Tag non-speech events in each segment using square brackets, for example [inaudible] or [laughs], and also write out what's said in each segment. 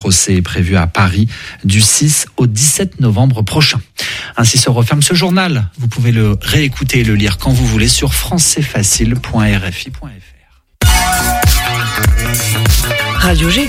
procès est prévu à Paris du 6 au 17 novembre prochain. Ainsi se referme ce journal. Vous pouvez le réécouter et le lire quand vous voulez sur françaisfacile.rfi.fr. Radio G.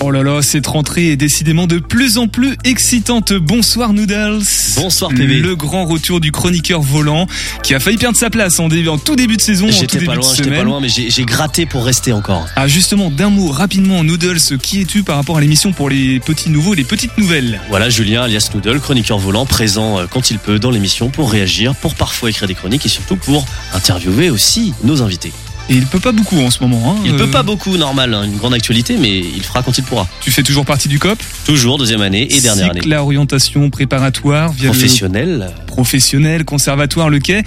Oh là là, cette rentrée est décidément de plus en plus excitante. Bonsoir Noodles. Bonsoir PB. Le grand retour du chroniqueur volant qui a failli perdre sa place en, début, en tout début de saison. J'étais pas loin, j'étais pas loin, mais j'ai gratté pour rester encore. Ah justement, d'un mot rapidement Noodles, qui es-tu par rapport à l'émission pour les petits nouveaux et les petites nouvelles? Voilà, Julien alias Noodle, chroniqueur volant, présent euh, quand il peut dans l'émission pour réagir, pour parfois écrire des chroniques et surtout pour interviewer aussi nos invités. Et il peut pas beaucoup en ce moment. Hein. Il Euh, peut pas beaucoup, normal, hein, une grande actualité, mais il fera quand il pourra. Tu fais toujours partie du COP? Toujours deuxième année et dernière année. Cycle à orientation préparatoire via le Professionnel. professionnel, conservatoire, le quai.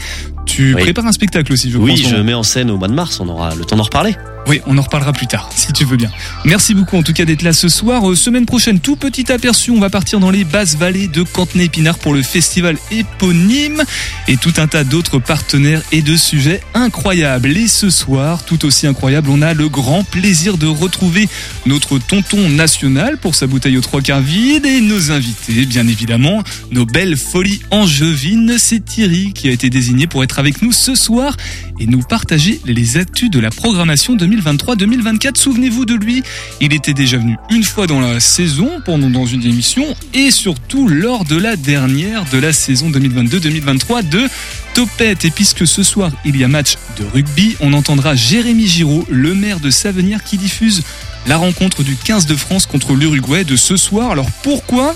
Tu Oui. prépares un spectacle aussi, je Oui, ce je mets en scène au mois de mars, on aura le temps d'en reparler. Oui, on en reparlera plus tard, [laughs] si tu veux bien. Merci beaucoup en tout cas d'être là ce soir. Euh, semaine prochaine, tout petit aperçu, on va partir dans les basses vallées de Cantenay-Épinard pour le festival éponyme et tout un tas d'autres partenaires et de sujets incroyables. Et ce soir, tout aussi incroyable, on a le grand plaisir de retrouver notre tonton national pour sa bouteille aux trois quarts vide et nos invités, bien évidemment, nos belles folies angevines. C'est Thierry qui a été désigné pour être avec nous ce soir et nous partager les actus de la programmation 2023-2024. Souvenez-vous de lui, il était déjà venu une fois dans la saison, pendant dans une émission, et surtout lors de la dernière de la saison 2022-2023 de Topette. Et puisque ce soir il y a match de rugby, on entendra Jérémy Giraud, le maire de Savenir, qui diffuse la rencontre du 15 de France contre l'Uruguay de ce soir. Alors pourquoi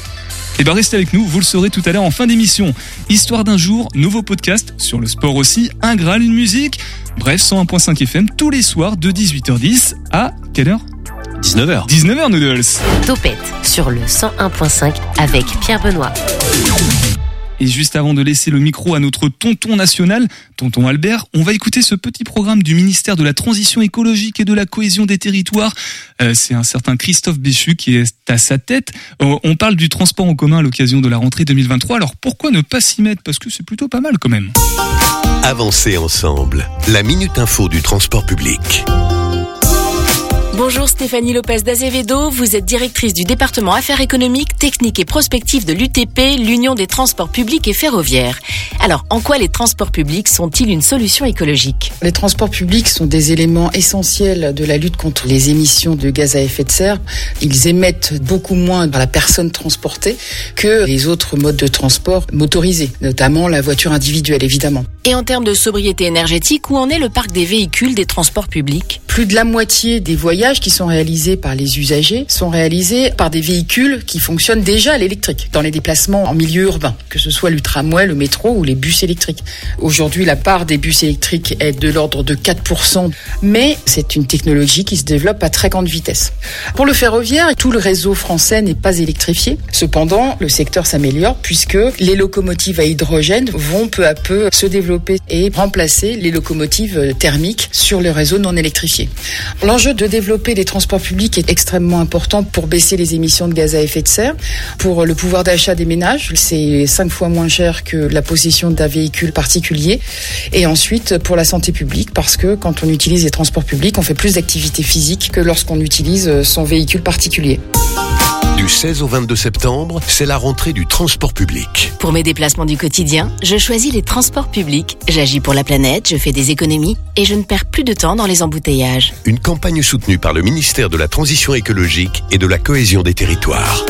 eh ben restez avec nous, vous le saurez tout à l'heure en fin d'émission. Histoire d'un jour, nouveau podcast sur le sport aussi, un Graal, une musique. Bref, 101.5 FM tous les soirs de 18h10 à quelle heure? 19h. 19h Noodles. Topette sur le 101.5 avec Pierre Benoît. Et juste avant de laisser le micro à notre tonton national, tonton Albert, on va écouter ce petit programme du ministère de la Transition écologique et de la cohésion des territoires. Euh, C'est un certain Christophe Béchu qui est à sa tête. Euh, on parle du transport en commun à l'occasion de la rentrée 2023. Alors pourquoi ne pas s'y mettre? Parce que c'est plutôt pas mal quand même. Avancer ensemble. La minute info du transport public. Bonjour Stéphanie Lopez d'Azevedo, vous êtes directrice du département Affaires économiques, techniques et prospectives de l'UTP, l'Union des transports publics et ferroviaires. Alors, en quoi les transports publics sont-ils une solution écologique? Les transports publics sont des éléments essentiels de la lutte contre les émissions de gaz à effet de serre. Ils émettent beaucoup moins par la personne transportée que les autres modes de transport motorisés, notamment la voiture individuelle évidemment. Et en termes de sobriété énergétique, où en est le parc des véhicules des transports publics? Plus de la moitié des voyages qui sont réalisés par les usagers sont réalisés par des véhicules qui fonctionnent déjà à l'électrique dans les déplacements en milieu urbain, que ce soit le tramway, le métro ou les bus électriques. Aujourd'hui, la part des bus électriques est de l'ordre de 4%, mais c'est une technologie qui se développe à très grande vitesse. Pour le ferroviaire, tout le réseau français n'est pas électrifié. Cependant, le secteur s'améliore puisque les locomotives à hydrogène vont peu à peu se développer et remplacer les locomotives thermiques sur le réseau non électrifié. L'enjeu de développer les transports publics est extrêmement important pour baisser les émissions de gaz à effet de serre. Pour le pouvoir d'achat des ménages, c'est cinq fois moins cher que la possession d'un véhicule particulier. Et ensuite, pour la santé publique, parce que quand on utilise les transports publics, on fait plus d'activité physique que lorsqu'on utilise son véhicule particulier. Du 16 au 22 septembre, c'est la rentrée du transport public. Pour mes déplacements du quotidien, je choisis les transports publics. J'agis pour la planète, je fais des économies et je ne perds plus de temps dans les embouteillages. Une campagne soutenue par le ministère de la Transition écologique et de la cohésion des territoires.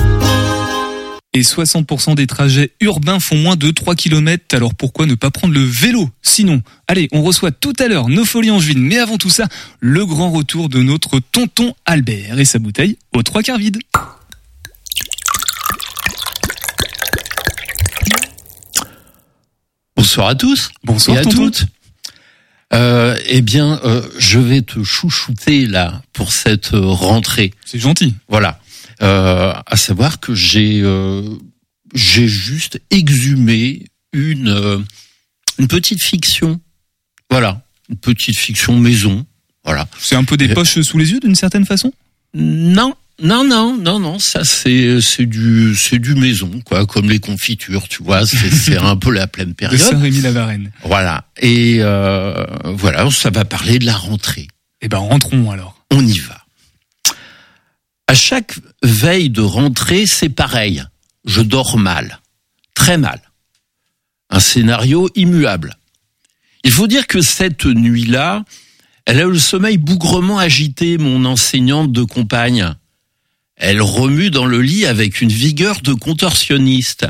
Et 60% des trajets urbains font moins de 3 km, alors pourquoi ne pas prendre le vélo? Sinon, allez, on reçoit tout à l'heure nos folies angevines, mais avant tout ça, le grand retour de notre tonton Albert et sa bouteille aux trois quarts vide. Bonsoir à tous. Bonsoir et à tonton. toutes. Euh, eh bien, euh, je vais te chouchouter là pour cette euh, rentrée. C'est gentil. Voilà. Euh, à savoir que j'ai euh, j'ai juste exhumé une euh, une petite fiction. Voilà, une petite fiction maison. Voilà. C'est un peu des poches sous les yeux d'une certaine façon? Non, non, non, non, non. Ça, c'est c'est du c'est du maison, quoi, comme les confitures, tu vois. C'est [laughs] un peu la pleine de période. Saint-Rémy-la-Varenne. Voilà. Et euh, voilà, ça va parler de la rentrée. Eh ben rentrons alors. On y va. À chaque veille de rentrée, c'est pareil. Je dors mal, très mal. Un scénario immuable. Il faut dire que cette nuit-là, elle a eu le sommeil bougrement agité, mon enseignante de compagne. Elle remue dans le lit avec une vigueur de contorsionniste.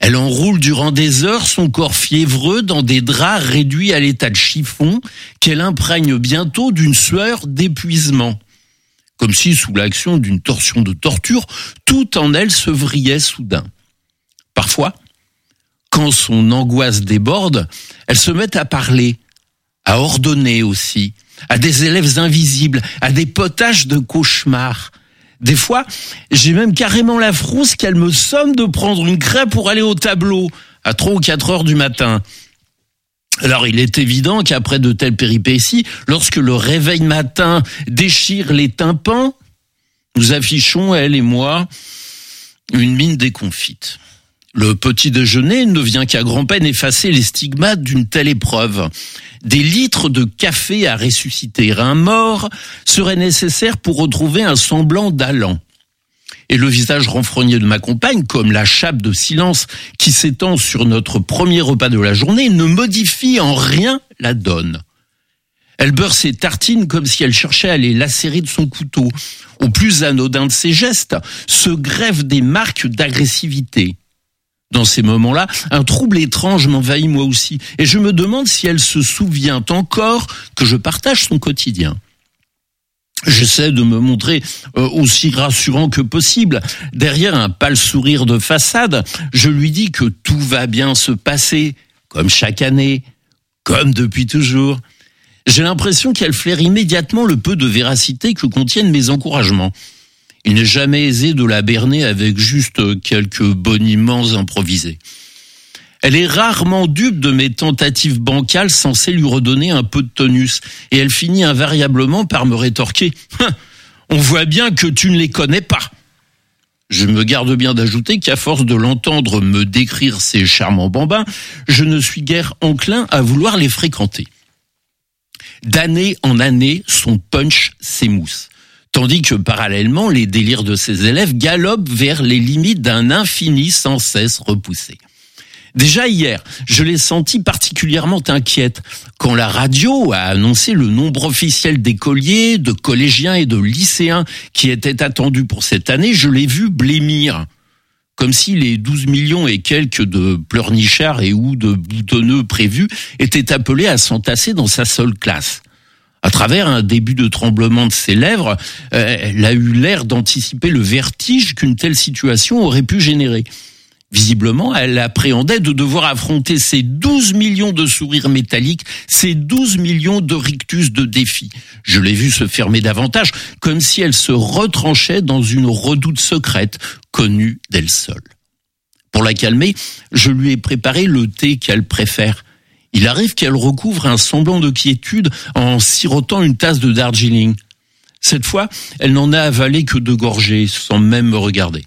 Elle enroule durant des heures son corps fiévreux dans des draps réduits à l'état de chiffon qu'elle imprègne bientôt d'une sueur d'épuisement. Comme si, sous l'action d'une torsion de torture, tout en elle se vrillait soudain. Parfois, quand son angoisse déborde, elle se met à parler, à ordonner aussi, à des élèves invisibles, à des potages de cauchemars. Des fois, j'ai même carrément la frousse qu'elle me somme de prendre une crêpe pour aller au tableau à 3 ou 4 heures du matin. Alors il est évident qu'après de telles péripéties, lorsque le réveil matin déchire les tympans, nous affichons, elle et moi, une mine déconfite. Le petit déjeuner ne vient qu'à grand-peine effacer les stigmates d'une telle épreuve. Des litres de café à ressusciter un mort seraient nécessaires pour retrouver un semblant d'allant. Et le visage renfrogné de ma compagne, comme la chape de silence qui s'étend sur notre premier repas de la journée, ne modifie en rien la donne. Elle beurre ses tartines comme si elle cherchait à les lacérer de son couteau. Au plus anodin de ses gestes, se grèvent des marques d'agressivité. Dans ces moments-là, un trouble étrange m'envahit moi aussi, et je me demande si elle se souvient encore que je partage son quotidien. J'essaie de me montrer euh, aussi rassurant que possible. Derrière un pâle sourire de façade, je lui dis que tout va bien se passer, comme chaque année, comme depuis toujours. J'ai l'impression qu'elle flaire immédiatement le peu de véracité que contiennent mes encouragements. Il n'est jamais aisé de la berner avec juste quelques boniments improvisés. Elle est rarement dupe de mes tentatives bancales censées lui redonner un peu de tonus, et elle finit invariablement par me rétorquer Hein, On voit bien que tu ne les connais pas. Je me garde bien d'ajouter qu'à force de l'entendre me décrire ces charmants bambins, je ne suis guère enclin à vouloir les fréquenter. D'année en année, son punch s'émousse tandis que parallèlement, les délires de ses élèves galopent vers les limites d'un infini sans cesse repoussé. Déjà hier, je l'ai sentie particulièrement inquiète quand la radio a annoncé le nombre officiel d'écoliers, de collégiens et de lycéens qui étaient attendus pour cette année. Je l'ai vu blêmir, comme si les 12 millions et quelques de pleurnichards et ou de boutonneux prévus étaient appelés à s'entasser dans sa seule classe. À travers un début de tremblement de ses lèvres, euh, elle a eu l'air d'anticiper le vertige qu'une telle situation aurait pu générer. Visiblement, elle appréhendait de devoir affronter ces 12 millions de sourires métalliques, ces 12 millions de rictus de défis. Je l'ai vu se fermer davantage, comme si elle se retranchait dans une redoute secrète, connue d'elle seule. Pour la calmer, je lui ai préparé le thé qu'elle préfère. Il arrive qu'elle recouvre un semblant de quiétude en sirotant une tasse de Darjeeling. Cette fois, elle n'en a avalé que deux gorgées, sans même me regarder.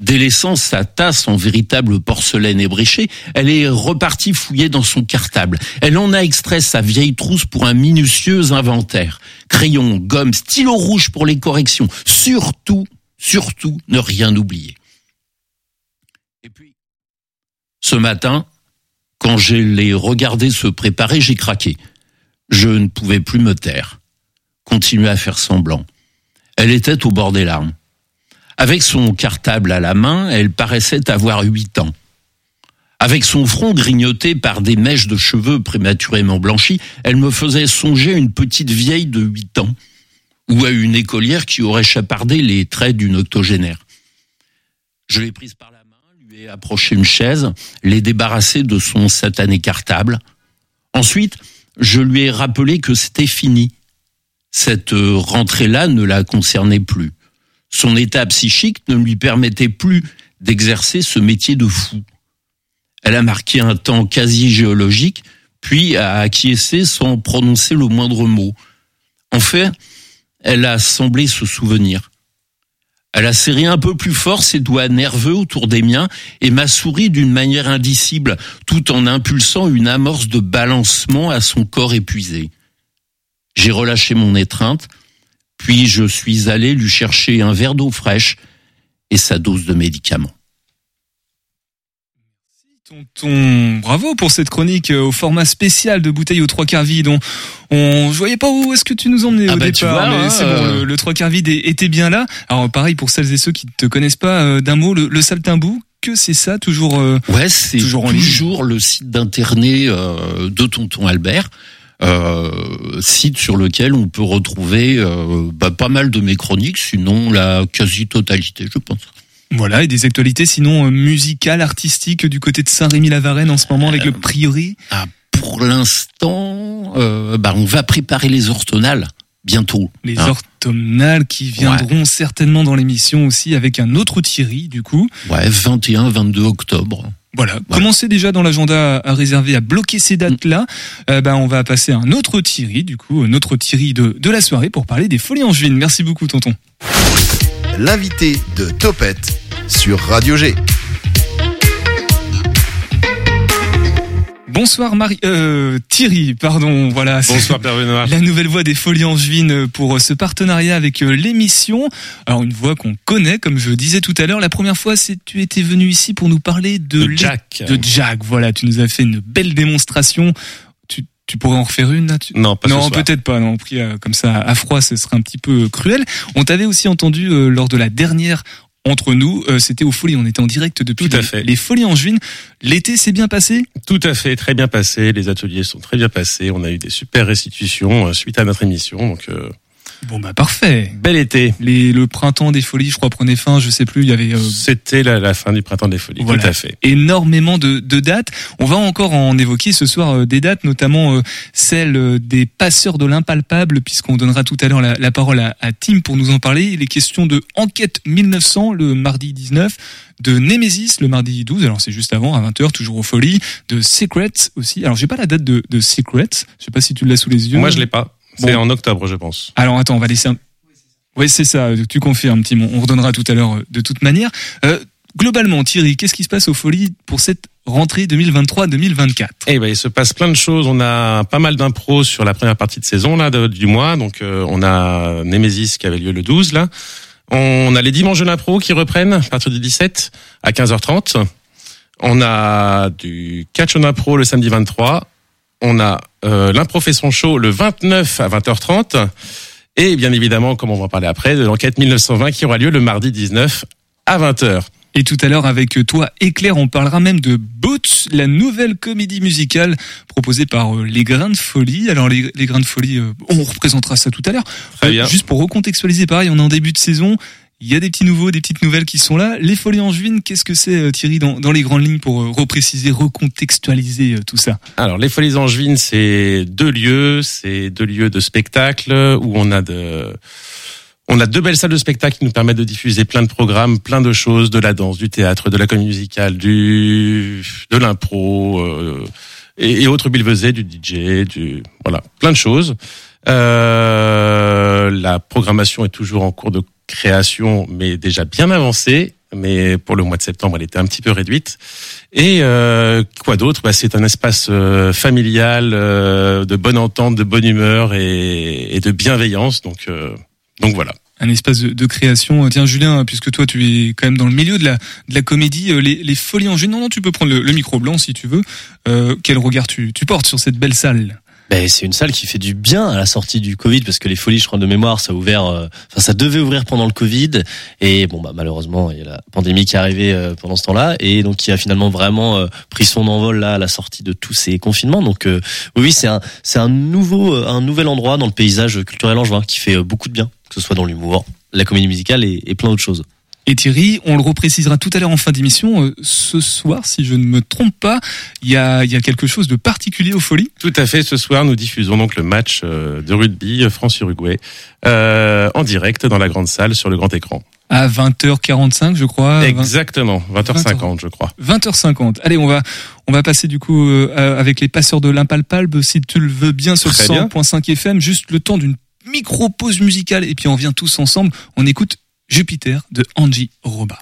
Délaissant sa tasse en véritable porcelaine ébréchée, elle est repartie fouiller dans son cartable. Elle en a extrait sa vieille trousse pour un minutieux inventaire. Crayon, gomme, stylo rouge pour les corrections. Surtout, surtout, ne rien oublier. Et puis, ce matin, quand je l'ai regardé se préparer, j'ai craqué. Je ne pouvais plus me taire. Continuer à faire semblant. Elle était au bord des larmes. Avec son cartable à la main, elle paraissait avoir huit ans. Avec son front grignoté par des mèches de cheveux prématurément blanchis, elle me faisait songer à une petite vieille de huit ans, ou à une écolière qui aurait chapardé les traits d'une octogénaire. Je l'ai prise par la approché une chaise, l'ai débarrassé de son satané cartable. Ensuite, je lui ai rappelé que c'était fini. Cette rentrée-là ne la concernait plus. Son état psychique ne lui permettait plus d'exercer ce métier de fou. Elle a marqué un temps quasi géologique, puis a acquiescé sans prononcer le moindre mot. En fait, elle a semblé se souvenir. Elle a serré un peu plus fort ses doigts nerveux autour des miens et m'a souri d'une manière indicible, tout en impulsant une amorce de balancement à son corps épuisé. J'ai relâché mon étreinte, puis je suis allé lui chercher un verre d'eau fraîche et sa dose de médicaments. Tonton, bravo pour cette chronique euh, au format spécial de bouteille aux trois quarts vide. On, on, je voyais pas où est-ce que tu nous emmenais Ah au bah, départ, vois, mais hein, c'est bon, euh. le, le trois quarts vide était bien là. Alors pareil pour celles et ceux qui ne te connaissent pas, euh, d'un mot, le, le saltimbout, que c'est ça toujours euh, Ouais, c'est Toujours toujours, en le site d'internet euh, de Tonton Albert, euh, site sur lequel on peut retrouver euh, bah, pas mal de mes chroniques, sinon la quasi-totalité, je pense. Voilà, et des actualités sinon euh, musicales, artistiques du côté de Saint-Rémy-la-Varenne en ce moment avec le Priori. Ah, pour l'instant, euh, bah, on va préparer les orthonales bientôt. Les hein. orthomnales qui viendront certainement dans l'émission aussi avec un autre Thierry du coup. Ouais, 21-22 octobre. Voilà, commencez déjà dans l'agenda à réserver à bloquer ces dates-là. Mm. Euh, ben, on va passer à un autre Thierry, du coup, un autre Thierry de, de la soirée pour parler des folies angevines. Merci beaucoup, tonton. L'invité de Topette sur Radio G. Bonsoir Marie, euh, Thierry, pardon, voilà. c'est Bonsoir Père Benoît. La nouvelle voix des Folies Angevines pour euh, ce partenariat avec euh, l'émission. Alors une voix qu'on connaît, comme je disais tout à l'heure. La première fois, c'est tu étais venu ici pour nous parler de, De Jack. De Jack, voilà. Tu nous as fait une belle démonstration. Tu, pourrais en refaire une là tu- Non, pas Non, peut-être pas. Non, pris euh, comme ça à froid, ce serait un petit peu euh, cruel. On t'avait aussi entendu euh, lors de la dernière entre nous. euh, C'était aux Folies. On était en direct depuis Tout à les, fait. les Folies Angevines. L'été s'est bien passé? Tout à fait, très bien passé. Les ateliers sont très bien passés. On a eu des super restitutions euh, suite à notre émission. Donc, euh, Bon bah parfait. bel été. Les, le printemps des Folies, je crois, prenait fin. Je sais plus. Il y avait euh, C'était la, la fin du printemps des folies. Voilà. Tout à fait. énormément de, de dates. On va encore en évoquer ce soir euh, des dates, notamment euh, celle euh, des passeurs de l'impalpable, puisqu'on donnera tout à l'heure la, la parole à, à Tim pour nous en parler. Il est question de Enquête 1900 le mardi 19, de Nemesis le mardi 12, alors c'est juste avant, à 20h, toujours aux folies, de Secrets aussi. Alors j'ai pas la date de, de Secrets, je sais pas si tu l'as sous les yeux. Moi, je l'ai pas. C'est Bon. en octobre, je pense. Alors attends, on va laisser un... Oui, c'est ça, tu confirmes, Tim. On redonnera tout à l'heure euh, de toute manière. Euh, globalement, Thierry, qu'est-ce qui se passe aux Folies pour cette rentrée 2023-2024 Eh ben, il se passe plein de choses. On a pas mal d'impros sur la première partie de saison là de- du mois. Donc, euh, on a Nemesis qui avait lieu le 12 là. On a les dimanches de l'impro qui reprennent à partir du 17 à 15h30. On a du catch en impro le samedi 23. On a euh, l'impro fait son show le 29 à 20h30. Et bien évidemment, comme on va en parler après, de l'enquête 1920 qui aura lieu le mardi 19 à 20h. Et tout à l'heure, avec toi et Claire, on parlera même de Boots, la nouvelle comédie musicale proposée par euh, Les Grains de Folie. Alors, Les, les Grains de Folie, euh, on représentera ça tout à l'heure. Euh. Juste pour recontextualiser, pareil, on est en début de saison. Il y a des petits nouveaux, des petites nouvelles qui sont là. Les Folies Angevines, qu'est-ce que c'est, euh, Thierry, dans, dans les grandes lignes pour euh, repréciser, recontextualiser euh, tout ça? Alors, les Folies Angevines, c'est deux lieux, c'est deux lieux de spectacle où on a de, on a deux belles salles de spectacle qui nous permettent de diffuser plein de programmes, plein de choses, de la danse, du théâtre, de la comédie musicale, du, de l'impro, euh, et, et autres bilvesés, du DJ, du, voilà, plein de choses. Euh, la programmation est toujours en cours de création, mais déjà bien avancée. Mais pour le mois de septembre, elle était un petit peu réduite. Et euh, quoi d'autre? Bah, C'est un espace euh, familial, euh, de bonne entente, de bonne humeur et, et de bienveillance. Donc, euh, donc voilà. un espace de, création. Tiens, Julien, puisque toi, tu es quand même dans le milieu de la, de la comédie, euh, les, les folies en. Non, non, tu peux prendre le, le micro blanc si tu veux. Euh, quel regard tu, tu portes sur cette belle salle? Ben, c'est une salle qui fait du bien à la sortie du Covid parce que les folies, je crois de mémoire, ça a ouvert, euh, enfin ça devait ouvrir pendant le Covid et bon bah malheureusement il y a la pandémie qui est arrivée euh, pendant ce temps-là et donc qui a finalement vraiment euh, pris son envol là à la sortie de tous ces confinements. Donc oui, c'est un c'est un nouveau un nouvel endroit dans le paysage culturel angevin qui fait beaucoup de bien, que ce soit dans l'humour, la comédie musicale et plein d'autres choses. Et Thierry, on le reprécisera tout à l'heure en fin d'émission. euh, ce soir, si je ne me trompe pas, il y a, il y a quelque chose de particulier aux folies. Tout à fait. Ce soir, nous diffusons donc le match euh, de rugby euh, France-Uruguay euh, en direct dans la grande salle sur le grand écran. À 20h45, je crois. Exactement, 20h50, je crois. 20h50. Allez, on va on va passer du coup euh, avec les passeurs de l'impalpable, si tu le veux bien, sur Très bien. 100.5 FM, juste le temps d'une micro pause musicale et puis on revient tous ensemble. On écoute Jupiter de Angie Roba.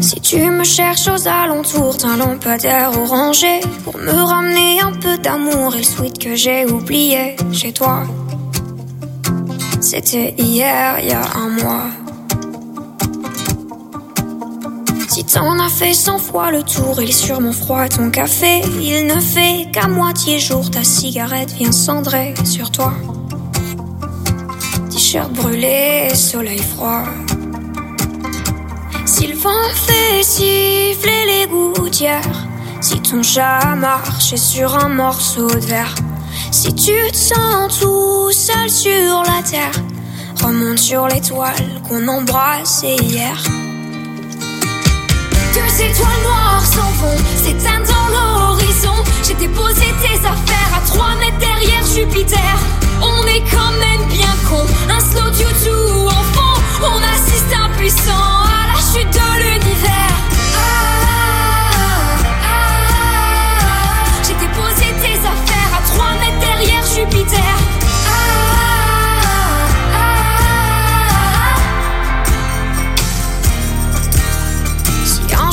Si tu me cherches aux alentours d'un lampadaire orangé pour me ramener un peu d'amour et le sweet que j'ai oublié chez toi. C'était hier, il y a un mois. T'en as fait cent fois le tour, il est sûrement froid ton café. Il ne fait qu'à moitié jour, ta cigarette vient cendrer sur toi. T-shirt brûlé, soleil froid. Si le vent fait siffler les gouttières, si ton chat marche sur un morceau de verre, si tu te sens tout seul sur la terre, remonte sur l'étoile qu'on embrassait hier. Deux étoiles noires s'en vont, s'éteignent dans l'horizon. J'ai déposé tes affaires à trois mètres derrière Jupiter. On est quand même bien con, un slow tout en fond. On assiste impuissant à la chute de l'univers.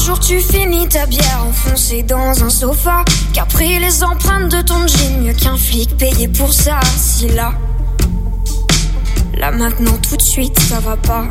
Jour tu finis ta bière enfoncée dans un sofa, qu'a pris les empreintes de ton jean, mieux qu'un flic payé pour ça. Si là, là maintenant tout de suite ça va pas.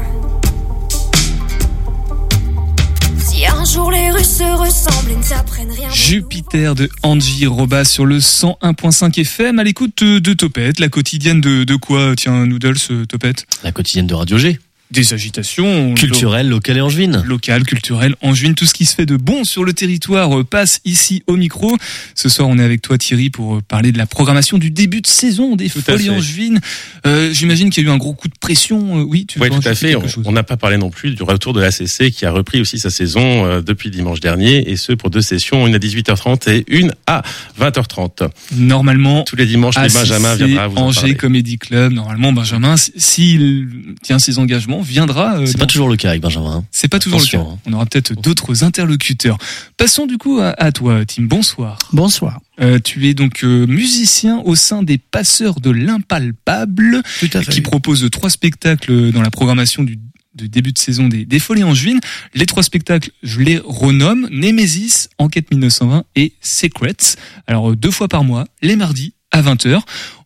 Si un jour les rues se ressemblent et ne s'apprennent rien. Jupiter de Angie Roba sur le 101.5 FM à l'écoute de, de Topette, la quotidienne de, de quoi Tiens, Noodles, Topette? La quotidienne de Radio G. Des agitations. Culturelle, locale et angevine. Local, culturel, angevine, tout ce qui se fait de bon sur le territoire euh, passe ici au micro. Ce soir, on est avec toi Thierry pour euh, parler de la programmation du début de saison des Tout Folies angevines. Euh, J'imagine qu'il y a eu un gros coup de pression. Euh, Oui, tu veux Oui, tout à fait. On- n'a pas parlé non plus du retour de l'ACC qui a repris aussi sa saison euh, depuis dimanche dernier et ce pour deux sessions, une à 18h30 et une à 20h30. Normalement, Tous les dimanches, les ACC, Benjamin viendra vous en Angers parler. Comedy Club. Normalement, Benjamin, s- s'il tient ses engagements, viendra. euh, C'est dans- pas toujours le cas avec Benjamin. hein. C'est pas toujours le cas. Hein. On aura peut-être d'autres interlocuteurs. Passons du coup à, à toi, Tim. Bonsoir. Bonsoir. Euh, tu es donc euh, musicien au sein des Passeurs de l'impalpable, Tout à fait. qui propose trois spectacles dans la programmation du de début de saison des, des Folies Angevines. Les trois spectacles, je les renomme Némésis, Enquête 1920 et Secrets. Alors deux fois par mois, les mardis à 20h.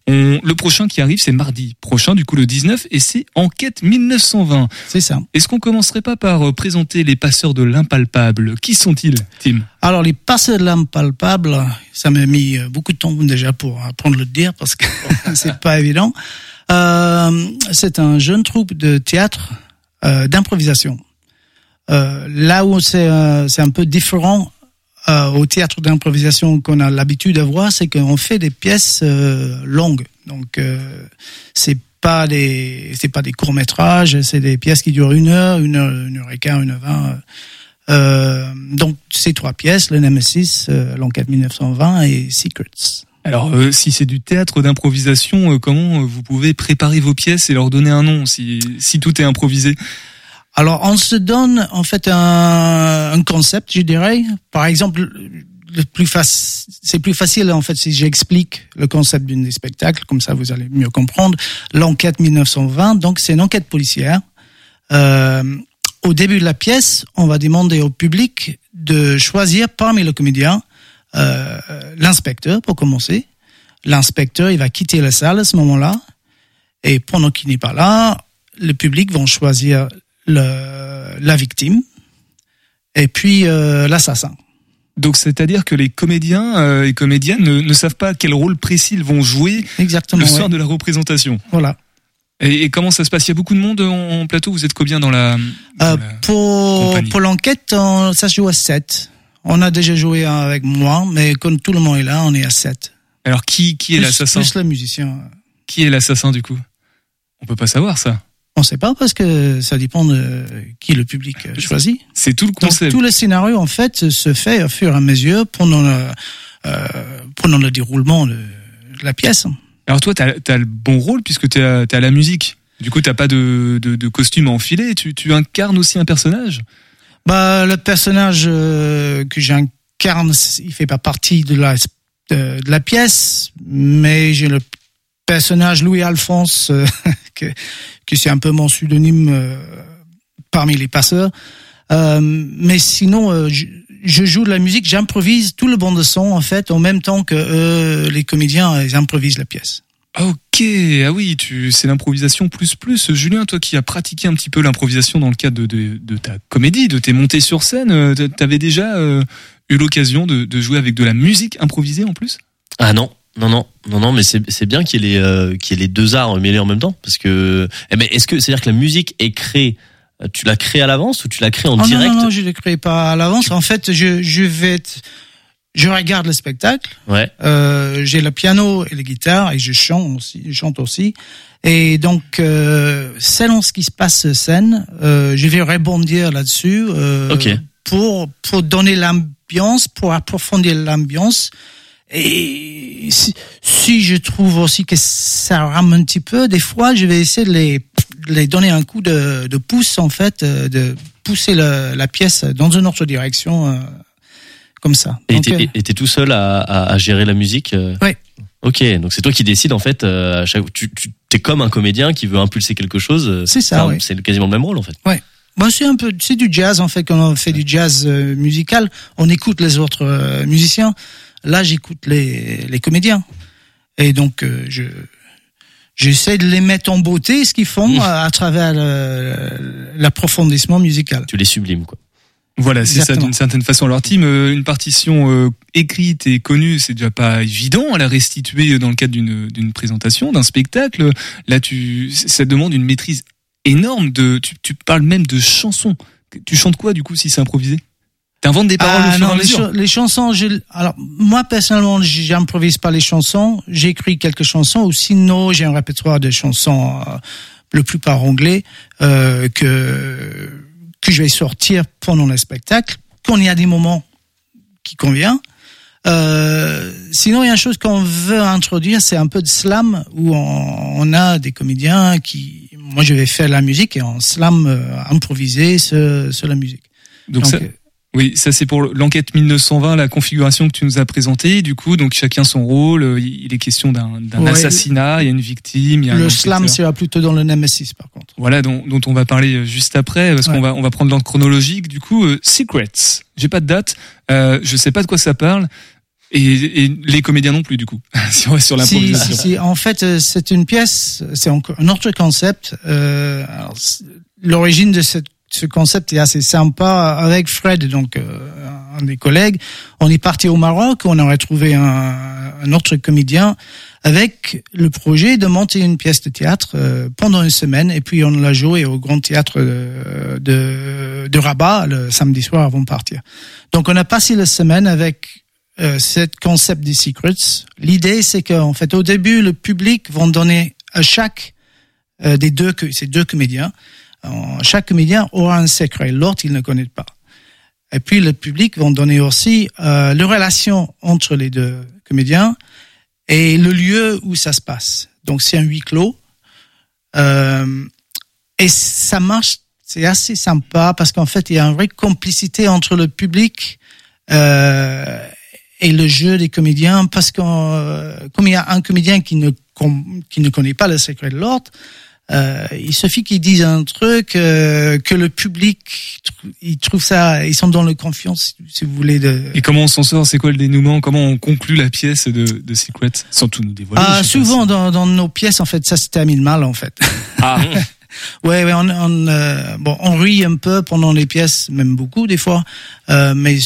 On, le prochain qui arrive, c'est mardi prochain, du coup le 19, et c'est Enquête 1920. C'est ça. Est-ce qu'on commencerait pas par euh, présenter les passeurs de l'impalpable? Qui sont-ils, Tim? Alors, les passeurs de l'impalpable, ça m'a mis euh, beaucoup de temps déjà pour apprendre le dire parce que [laughs] c'est pas évident. Euh, c'est un jeune troupe de théâtre euh, d'improvisation. Euh, là où c'est euh, c'est un peu différent euh, au théâtre d'improvisation qu'on a l'habitude de voir, c'est qu'on fait des pièces euh, longues. Donc euh, c'est pas des c'est pas des courts métrages, c'est des pièces qui durent une heure, une heure, une heure et quart, une heure vingt. Euh, donc ces trois pièces, le Nemesis, euh, l'enquête 1920 et Secrets. Alors, euh, si c'est du théâtre d'improvisation, euh, comment euh, vous pouvez préparer vos pièces et leur donner un nom si, si tout est improvisé? Alors, on se donne en fait un, un concept, je dirais. Par exemple, le plus c'est plus facile en fait si j'explique le concept d'une des spectacles, comme ça vous allez mieux comprendre. L'enquête 1920, donc c'est une enquête policière. Euh, au début de la pièce, on va demander au public de choisir parmi le comédien euh, l'inspecteur pour commencer. L'inspecteur, il va quitter la salle à ce moment-là, et pendant qu'il n'est pas là, le public vont choisir le, la victime et puis euh, l'assassin. Donc, c'est-à-dire que les comédiens euh, et comédiennes ne, ne savent pas quel rôle précis ils vont jouer Exactement. le soir ouais. de la représentation. Voilà. Et, et comment ça se passe? Il y a beaucoup de monde en, en plateau? Vous êtes combien dans la... dans Euh, la- pour pour l'enquête, ça se joue à 7. On a déjà joué avec moi, mais quand tout le monde est là, on est à 7. Alors, qui, qui est l'assassin? plus le musicien. Qui est l'assassin, du coup? On peut pas savoir ça. On sait pas parce que ça dépend de qui le public euh, choisit. C'est tout le Donc, concept. tout le scénario, en fait, se fait au fur et à mesure pendant le, euh, pendant le déroulement de, la pièce. Alors toi, t'as as le bon rôle puisque t'es à la musique Du coup, t'as pas de, de, de costume à enfiler. Tu, tu incarnes aussi un personnage? Bah, le personnage euh, que j'incarne, il fait pas partie de la de, de la pièce, mais j'ai le personnage Louis Alphonse euh, [laughs] que, que c'est un peu mon pseudonyme euh, parmi les passeurs. Euh, mais sinon, euh, je, je joue de la musique, j'improvise tout le bande de son en fait, en même temps que euh, les comédiens, ils improvisent la pièce. Ok, ah oui, tu c'est l'improvisation plus plus. Julien, toi qui as pratiqué un petit peu l'improvisation dans le cadre de, de, de ta comédie, de tes montées sur scène, t'avais déjà euh, eu l'occasion de, de jouer avec de la musique improvisée en plus? Ah non, non, non, non, non, mais c'est c'est bien qu'il y ait les euh, qu'il y ait les deux arts mêlés en même temps, parce que eh ben, est-ce que c'est à dire que la musique est créée, euh, tu l'as créée à l'avance ou tu l'as créée en Oh direct non, non, non, je ne le crée pas à l'avance. En fait, je, je vais être, je regarde le spectacle. Ouais. Euh, j'ai le piano et la guitare et je chante aussi. Je chante aussi. Et donc, euh, selon ce qui se passe sur scène, euh, je vais rebondir là-dessus euh, Ok. pour pour donner l'ambiance, pour approfondir l'ambiance. Et si, si je trouve aussi que ça rame un petit peu, des fois, je vais essayer de les, de les donner un coup de, de pouce, en fait, euh, de pousser le- la pièce dans une autre direction, euh, comme ça. Et t'es euh, tout seul à, à, à gérer la musique euh Ouais. Ok, donc c'est toi qui décides en fait. euh, à chaque, tu, tu t'es comme un comédien qui veut impulser quelque chose. C'est ça, un- ouais. C'est quasiment le même rôle en fait. Ouais. Bon, c'est un peu, c'est du jazz en fait. Quand on fait du jazz musical, on écoute les autres musiciens. Là, j'écoute les, les comédiens. Et donc, euh, je j'essaie de les mettre en beauté, ce qu'ils font Mmh. à, à travers l'approfondissement musical. Tu les sublimes quoi. Voilà, c'est ça d'une certaine façon. Alors Tim, euh, une partition euh, écrite et connue, c'est déjà pas évident à la restituer dans le cadre d'une d'une présentation, d'un spectacle. Là, tu, ça demande une maîtrise énorme. De, tu, tu parles même de chansons. Tu chantes quoi du coup si c'est improvisé? T'inventes des paroles au Ah et à les, mesure. cha- les chansons, je, alors moi personnellement, j'improvise pas les chansons. J'écris quelques chansons, ou sinon j'ai un répertoire de chansons, euh, le plupart anglais, euh, que que je vais sortir pendant le spectacle, quand il y a des moments qui conviennent. Euh, sinon, il y a une chose qu'on veut introduire, c'est un peu de slam où on, on a des comédiens qui, moi, je vais faire la musique et en slam euh, improviser sur, sur la musique. Donc, Donc, ça, euh, oui, ça c'est pour l'enquête 1920, la configuration que tu nous as présentée. Du coup, donc chacun son rôle. euh, Il est question d'un Ouais. assassinat, il y a une victime, il y a un Le slam sera plutôt dans le Nemesis, par contre. Voilà, dont, dont on va parler euh, juste après, parce Ouais. qu'on va on va prendre l'ordre chronologique. Du coup, euh, Secrets. J'ai pas de date, euh, je sais pas de quoi ça parle, et, et les comédiens non plus du coup. [laughs] si on reste sur Si, l'improvisation. si, si. En fait, euh, c'est une pièce, c'est encore un autre concept. Euh, c'est- L'origine de cette- ce concept est assez sympa. Avec Fred, donc euh, un des collègues, on est parti au Maroc, on aurait trouvé un, un autre comédien avec le projet de monter une pièce de théâtre euh, pendant une semaine, et puis on l'a joué au Grand Théâtre de, de, de Rabat le samedi soir avant de partir. Donc on a passé la semaine avec euh, cette concept des secrets. L'idée, c'est qu'en fait, au début, le public vont donner à chaque euh, des deux, ces deux comédiens, chaque comédien aura un secret, l'autre il ne connaît pas. Et puis le public vont donner aussi euh, la relation entre les deux comédiens et le lieu où ça se passe. Donc c'est un huis clos. Euh, et ça marche, c'est assez sympa parce qu'en fait il y a une vraie complicité entre le public euh, et le jeu des comédiens parce que euh, comme il y a un comédien qui ne qui ne connaît pas le secret de l'autre, euh, il suffit qu'ils disent un truc euh, que le public il trouve ça, ils sont dans le confiance si vous voulez de. Et comment on s'en sort C'est quoi le dénouement? Comment on conclut la pièce de, de Secrets sans tout nous dévoiler Ah, souvent dans, dans nos pièces en fait ça se termine mal en fait. Ah. [laughs] ouais, ouais, on, on, euh, bon, on rit un peu pendant les pièces, même beaucoup des fois, euh, mais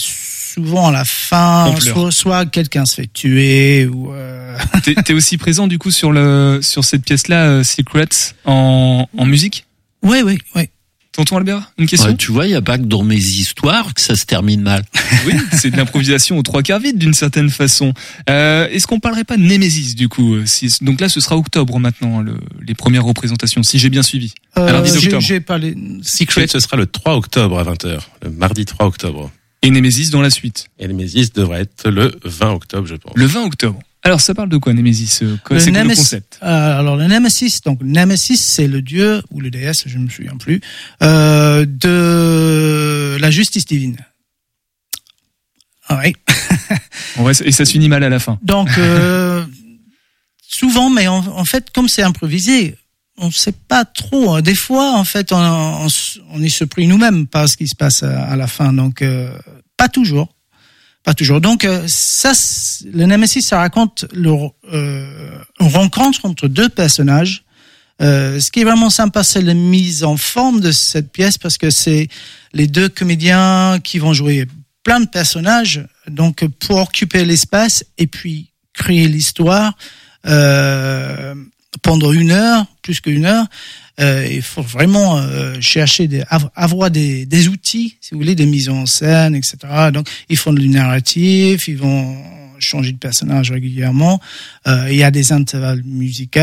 souvent à la fin, soit, soit quelqu'un se fait tuer ou. Euh... [laughs] T'es t'es aussi présent du coup sur le sur cette pièce-là, euh, Secrets, en, en musique? Oui, oui, oui. Tonton Albert, une question? Ouais, tu vois, il n'y a pas que dans mes histoires que ça se termine mal. [laughs] Oui, c'est de l'improvisation aux trois quarts vide d'une certaine façon. Euh, Est-ce qu'on parlerait pas de Némésis du coup euh, si, Donc là, ce sera octobre maintenant, le- les premières représentations, si j'ai bien suivi. Euh, j'ai- d'octobre. j'ai pas les. Secret, ce sera le 3 octobre à 20h, le mardi 3 octobre. Et Némésis dans la suite. Et le Mésis devrait être le 20 octobre, je pense. Le 20 octobre. Alors, ça parle de quoi, Nemesis euh, C'est quoi le concept? euh, alors le Nemesis, donc Nemesis, c'est le dieu ou le déesse, je ne me souviens plus, euh, de la justice divine. Ah Oui. Ouais, Et ça se finit mal à la fin. Donc euh, [laughs] souvent, mais en, en fait, comme c'est improvisé, on ne sait pas trop. hein. Des fois, en fait, on, est surpris nous-mêmes par ce qui se passe à, à la fin. Donc euh, pas toujours. Pas toujours. Donc euh, ça, le Nemesis, ça raconte le, euh, une rencontre entre deux personnages. Euh, ce qui est vraiment sympa, c'est la mise en forme de cette pièce parce que c'est les deux comédiens qui vont jouer plein de personnages, donc pour occuper l'espace et puis créer l'histoire euh, pendant une heure, plus qu'une heure. Euh, il faut vraiment euh, chercher des, av- avoir des, des outils, si vous voulez, de mise en scène, etc. Donc, ils font du narratif, ils vont changer de personnage régulièrement. Euh, il y a des intervalles musicaux.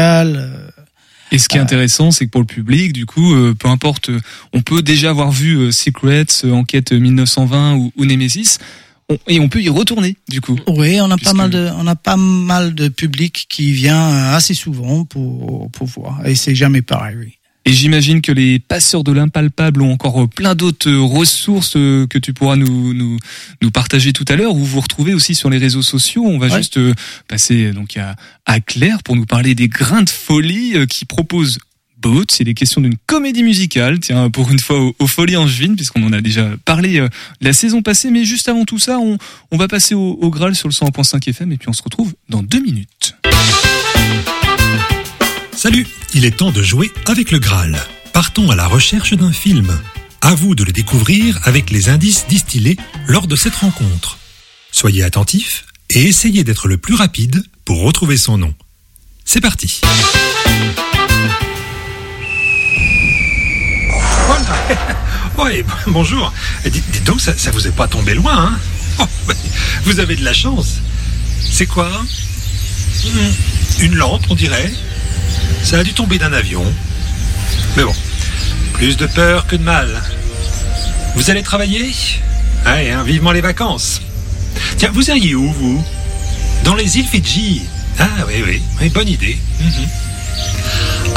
Et ce qui est intéressant, c'est que pour le public, du coup, peu importe, on peut déjà avoir vu Secrets, Enquête 1920 ou, ou Nemesis, et on peut y retourner, du coup. Oui, on a pas mal de, on a pas mal de public qui vient euh, assez souvent pour pour voir. Et c'est jamais pareil. Oui. Et j'imagine que les passeurs de l'impalpable ont encore plein d'autres euh, ressources euh, que tu pourras nous, nous, nous partager tout à l'heure, ou vous retrouvez aussi sur les réseaux sociaux. On va Ouais. juste passer donc à, à Claire pour nous parler des grains de folie qui proposent Boat. C'est des questions d'une comédie musicale, tiens, pour une fois aux, aux Folies Angevines, puisqu'on en a déjà parlé euh, la saison passée. Mais juste avant tout ça, on, va passer au, au Graal sur le 100.5 FM et puis on se retrouve dans deux minutes. Salut, il est temps de jouer avec le Graal. Partons à la recherche d'un film. À vous de le découvrir avec les indices distillés lors de cette rencontre. Soyez attentifs et essayez d'être le plus rapide pour retrouver son nom. C'est parti. [laughs] Oui, bonjour. Dites, donc, ça, ça vous est pas tombé loin, hein [laughs] Oh, Vous avez de la chance. C'est quoi Hmm, Une lampe, on dirait. Ça a dû tomber d'un avion. Mais bon, plus de peur que de mal. Vous allez travailler? Ouais, hein, vivement les vacances. Tiens, vous iriez où, vous? Dans les îles Fidji. Ah oui, oui, oui, bonne idée. Mhm.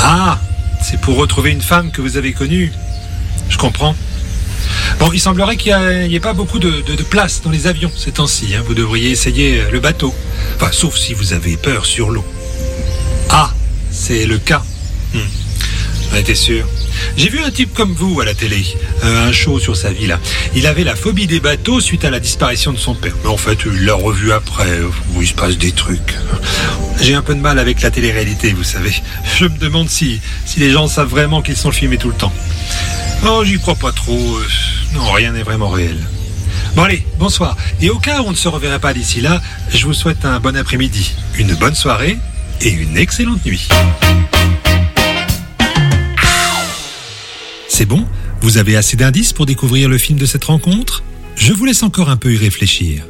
Ah, c'est pour retrouver une femme que vous avez connue. Je comprends. Bon, il semblerait qu'il n'y ait pas beaucoup de, place dans les avions ces temps-ci. hein. Vous devriez essayer le bateau. Enfin, sauf si vous avez peur sur l'eau. Ah, c'est le cas. Hmm. T'es sûr. J'ai vu un type comme vous à la télé, euh, un show sur sa vie là. Il avait la phobie des bateaux suite à la disparition de son père. Mais en fait, il l'a revu après, où il se passe des trucs. J'ai un peu de mal avec la télé-réalité, vous savez. Je me demande si, si les gens savent vraiment qu'ils sont filmés tout le temps. Oh, j'y crois pas trop. euh, Non, rien n'est vraiment réel. Bon allez, bonsoir. Et au cas où on ne se reverrait pas d'ici là, je vous souhaite un bon après-midi, une bonne soirée et une excellente nuit. C'est bon? Vous avez assez d'indices pour découvrir le film de cette rencontre? Je vous laisse encore un peu y réfléchir.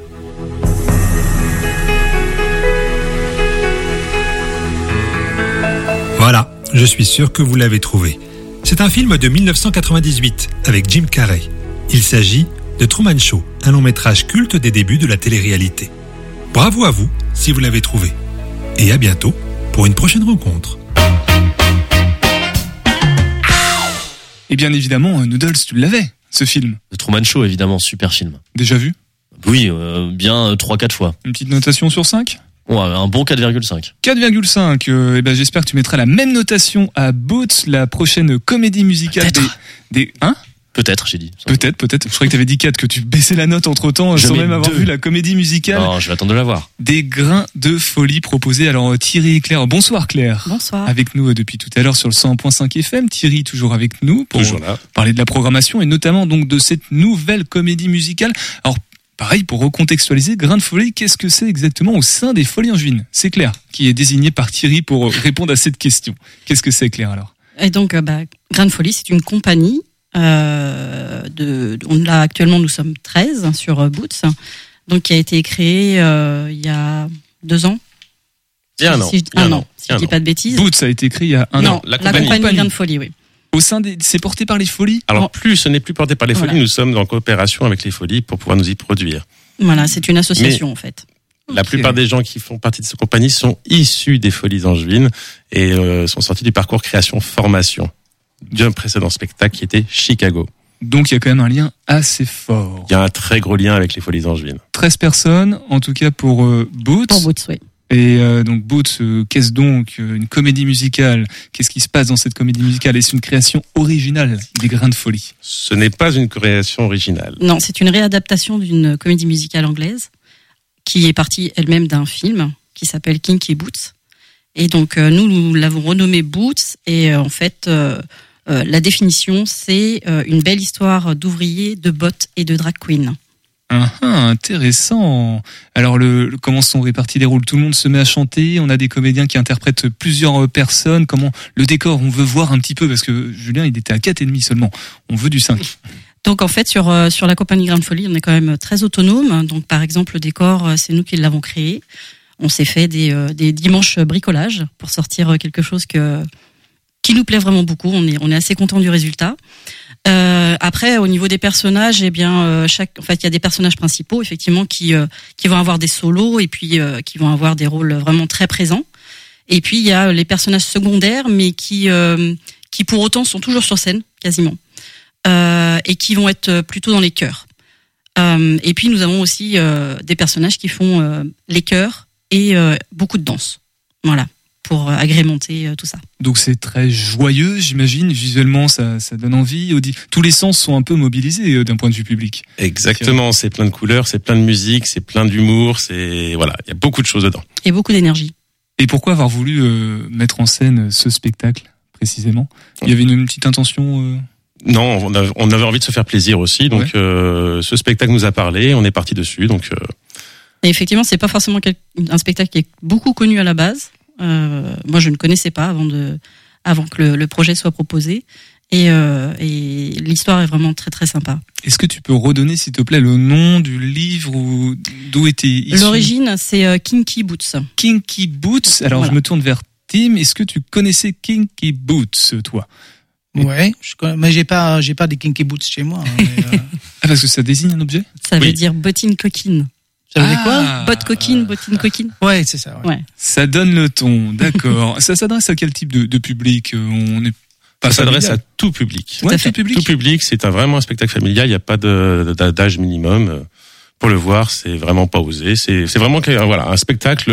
Voilà, je suis sûr que vous l'avez trouvé. C'est un film de 1998 avec Jim Carrey. Il s'agit de Truman Show, un long métrage culte des débuts de la télé-réalité. Bravo à vous si vous l'avez trouvé. Et à bientôt pour une prochaine rencontre. Et bien évidemment, euh, Noodles, tu l'avais, ce film. The Truman Show, évidemment, super film. Déjà vu Oui, euh, bien 3-4 fois. Une petite notation sur 5 Ouais, un bon 4,5. 4,5. Euh, eh ben, j'espère que tu mettras la même notation à Boots, la prochaine comédie musicale des, des. Hein Peut-être, j'ai dit. Peut-être, peut-être. Je croyais que tu avais dit 4, que tu baissais la note entre temps, Je sans même avoir deux. vu la comédie musicale. Non, je vais attendre de la voir. Des grains de folie proposés. Alors, euh, Thierry et Claire, bonsoir Claire. Bonsoir. Avec nous euh, depuis tout à l'heure sur le 100.5 FM. Thierry, toujours avec nous pour Toujours là. parler de la programmation et notamment donc de cette nouvelle comédie musicale. Alors, pareil, pour recontextualiser, Grain de folie, qu'est-ce que c'est exactement au sein des Folies Angevines C'est Claire qui est désignée par Thierry pour euh, répondre à cette question. Qu'est-ce que c'est Claire alors? Et donc, bah, Grain de Folie, c'est une compagnie. Euh, de, on l'a actuellement, nous sommes 13 sur euh, Boots, donc qui a été créée euh, il y a deux ans. Il y a un Si- an. si je- un an, an. si je dis pas de bêtises. Boots a été créé il y a un non, an. la compagnie, Grain de Folie, oui. Au sein des, c'est porté par les Folies? Alors plus ce n'est plus porté par les Voilà. folies, nous sommes en coopération avec les folies pour pouvoir nous y produire. Voilà, c'est une association en fait. La plupart des gens qui font partie de cette compagnie sont issus des Folies Angevines et euh, sont sortis du parcours création-formation d'un précédent spectacle qui était Chicago. Donc il y a quand même un lien assez fort. Il y a un très gros lien avec les Folies Angevines. 13 personnes, en tout cas pour euh, Boots. Pour Boots, oui. Et euh, donc Boots, euh, qu'est-ce donc euh, une comédie musicale? Qu'est-ce qui se passe dans cette comédie musicale? Est-ce une création originale des grains de folie? Ce n'est pas une création originale. Non, c'est une réadaptation d'une comédie musicale anglaise qui est partie elle-même d'un film qui s'appelle Kinky Boots. Et donc euh, nous, nous l'avons renommé Boots. Et euh, en fait, euh, la définition, c'est euh, une belle histoire d'ouvriers, de bottes et de drag queen. Ah, ah, intéressant. Alors, le, le- comment sont répartis les rôles? Tout le monde se met à chanter. On a des comédiens qui interprètent plusieurs euh, personnes. Comment le décor On veut voir un petit peu parce que Julien, il était à quatre et demi seulement. On veut du 5. Donc en fait sur sur la compagnie Grande Folie, on est quand même très autonome. Donc par exemple le décor, c'est nous qui l'avons créé. On s'est fait des des dimanches bricolage pour sortir quelque chose que qui nous plaît vraiment beaucoup. On est on est assez content du résultat. Euh, après au niveau des personnages, eh bien euh, chaque en fait il y a des personnages principaux effectivement qui euh, qui vont avoir des solos et puis euh, qui vont avoir des rôles vraiment très présents. Et puis il y a les personnages secondaires mais qui euh, qui pour autant sont toujours sur scène quasiment euh, et qui vont être plutôt dans les chœurs. Et puis nous avons aussi des personnages qui font les chœurs et beaucoup de danse. Voilà, pour euh, agrémenter euh, tout ça. Donc c'est très joyeux, j'imagine. Visuellement, ça, ça donne envie. Audi- Tous les sens sont un peu mobilisés euh, d'un point de vue public. Exactement, c'est plein de couleurs, c'est plein de musique, c'est plein d'humour, c'est voilà, il y a beaucoup de choses dedans. Et beaucoup d'énergie. Et pourquoi avoir voulu euh, mettre en scène ce spectacle précisément? Il y avait une, une petite intention. euh, Non, on, a- on avait envie de se faire plaisir aussi, donc euh, ce spectacle nous a parlé, on est parti dessus, donc euh, Et effectivement, c'est pas forcément quel- un spectacle qui est beaucoup connu à la base. Euh, moi, je ne connaissais pas avant de, avant que le, le projet soit proposé. Et, euh, et l'histoire est vraiment très très sympa. Est-ce que tu peux redonner, s'il te plaît, le nom du livre ou d'où était issu? L'origine, c'est euh, Kinky Boots. Kinky Boots. Alors Voilà. je me tourne vers Tim. Est-ce que tu connaissais Kinky Boots, toi? Ouais, je connais- mais j'ai pas, j'ai pas des kinky boots chez moi. hein, mais, euh, [laughs] Ah, parce que ça désigne un objet? Ça veut dire bottine coquine. Ça veut dire quoi Ah. Botte coquine, bottine coquine. Ouais, c'est ça. ouais. Ouais. Ça donne le ton, d'accord. [laughs] ça s'adresse à quel type de, de public euh, On est pas ça s'adresse à tout public. Ouais, tout public. Tout public, c'est un, vraiment un spectacle familial, il n'y a pas d'âge minimum. euh, Pour le voir, c'est vraiment pas osé. C'est vraiment que- voilà, un spectacle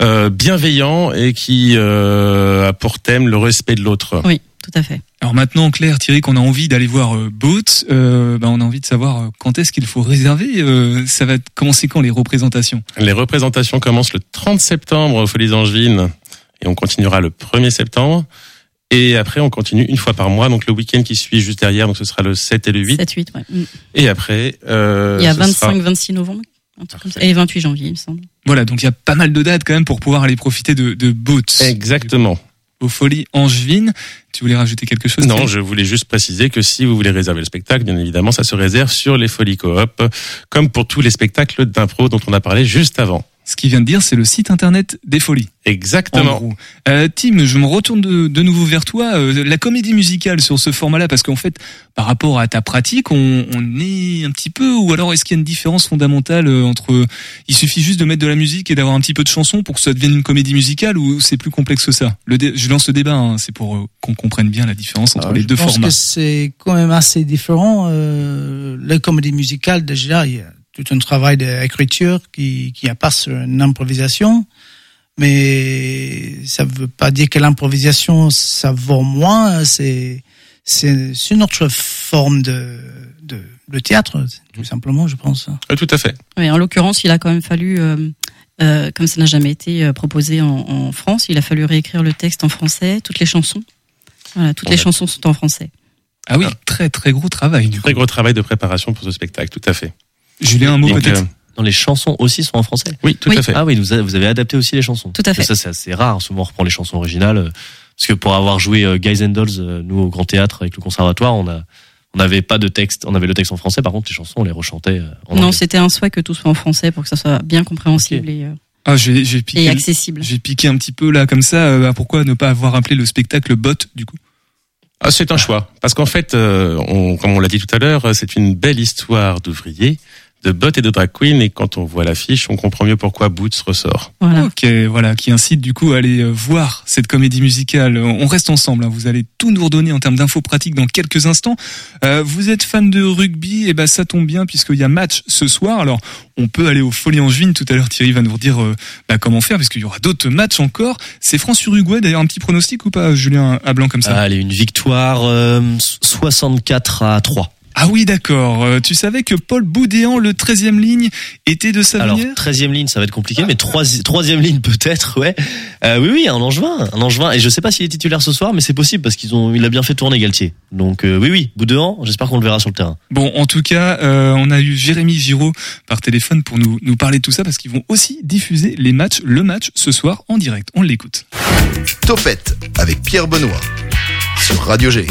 euh, bienveillant et qui euh, a pour thème le respect de l'autre. Oui, tout à fait. Alors maintenant, Claire, Thierry, qu'on a envie d'aller voir euh, Boots, euh, bah, on a envie de savoir euh, quand est-ce qu'il faut réserver. euh, ça va commencer quand les représentations? Les représentations commencent le 30 septembre aux Folies Angevines et on continuera le 1er septembre. Et après, on continue une fois par mois, donc le week-end qui suit juste derrière, donc ce sera le 7 et le 8. 7, 8, ouais. Mm. Et après, euh, Il y a ce 25, sera- 26 novembre. Un truc comme ça. Et 28 janvier, il me semble. Voilà, donc il y a pas mal de dates quand même pour pouvoir aller profiter de, de Boots. Exactement. Aux Folies Angevines. Tu voulais rajouter quelque chose Non, je voulais juste préciser que si vous voulez réserver le spectacle, bien évidemment, ça se réserve sur les Folies Coop, comme pour tous les spectacles d'impro dont on a parlé juste avant. Ce qu'il vient de dire, c'est le site internet des Folies. En Exactement. Euh, Tim, je me retourne de, de nouveau vers toi. Euh, la comédie musicale sur ce format-là, parce qu'en fait, par rapport à ta pratique, on, on est un petit peu, ou alors est-ce qu'il y a une différence fondamentale euh, entre, il suffit juste de mettre de la musique et d'avoir un petit peu de chanson pour que ça devienne une comédie musicale, ou c'est plus complexe que ça? Le dé- Je lance le débat, hein, c'est pour euh, qu'on comprenne bien la différence entre Alors, les je deux pense formats. que c'est quand même assez différent. Euh, la comédie musicale, déjà, il y a tout un travail d'écriture qui, qui passe sur une improvisation. Mais ça veut pas dire que l'improvisation, ça vaut moins. C'est, c'est c'est une autre forme de, de, de théâtre, tout simplement, je pense. Euh, tout à fait. Oui, en l'occurrence, il a quand même fallu, euh, euh, comme ça n'a jamais été euh, proposé en, en France, il a fallu réécrire le texte en français, toutes les chansons. Voilà, toutes les chansons sont en français. Ah oui, très très gros travail. Du coup. Très gros travail de préparation pour ce spectacle, tout à fait. Julien, un mot peut-être euh, Non, les chansons aussi sont en français. Oui, tout Oui. à fait. Ah oui, vous avez, vous avez adapté aussi les chansons. Tout à fait. Ça, c'est assez rare. Souvent, on reprend les chansons originales. euh, Parce que pour avoir joué euh, Guys and Dolls, euh, nous, au Grand Théâtre, avec le conservatoire, on a, on n'avait pas de texte. On avait le texte en français. Par contre, les chansons, on les rechantait en non, c'était un souhait que tout soit en français pour que ça soit bien compréhensible et, euh, Ah, j'ai j'ai piqué, et accessible. j'ai piqué un petit peu là comme ça. euh, pourquoi ne pas avoir appelé le spectacle Bot du coup? Ah, c'est un choix. Parce qu'en fait, euh, on, comme on l'a dit tout à l'heure, c'est une belle histoire d'ouvriers, de bottes et de drag queen. Et quand on voit l'affiche, on comprend mieux pourquoi Boots ressort. Ok, voilà, qui incite du coup à aller euh, voir cette comédie musicale. On reste ensemble, hein, vous allez tout nous redonner en termes d'infos pratiques dans quelques instants. Euh, vous êtes fan de rugby, et ben ça tombe bien puisqu'il y a match ce soir. Alors on peut aller aux Folies Angevines. Tout à l'heure Thierry va nous dire euh, bah, comment faire puisqu'il y aura d'autres matchs encore. C'est France-Uruguay d'ailleurs, un petit pronostic ou pas Julien à blanc comme ça? Allez, une victoire euh, 64 à 3. Ah oui, d'accord. Euh, tu savais que Paul Boudéan, le 13e ligne, était de Alors, Savenière 13e ligne, ça va être compliqué, mais troisi- troisième ligne peut-être, ouais. Euh, oui, oui, un Angevin, un Angevin. Et je sais pas s'il est titulaire ce soir, mais c'est possible parce qu'ils ont, il a bien fait tourner Galtier. Donc euh, oui, oui, bout de an, j'espère qu'on le verra sur le terrain. Bon, en tout cas, euh, on a eu Jérémy Giraud par téléphone pour nous, nous parler de tout ça parce qu'ils vont aussi diffuser les matchs, le match ce soir en direct. On l'écoute. Topette avec Pierre Benoît sur Radio G.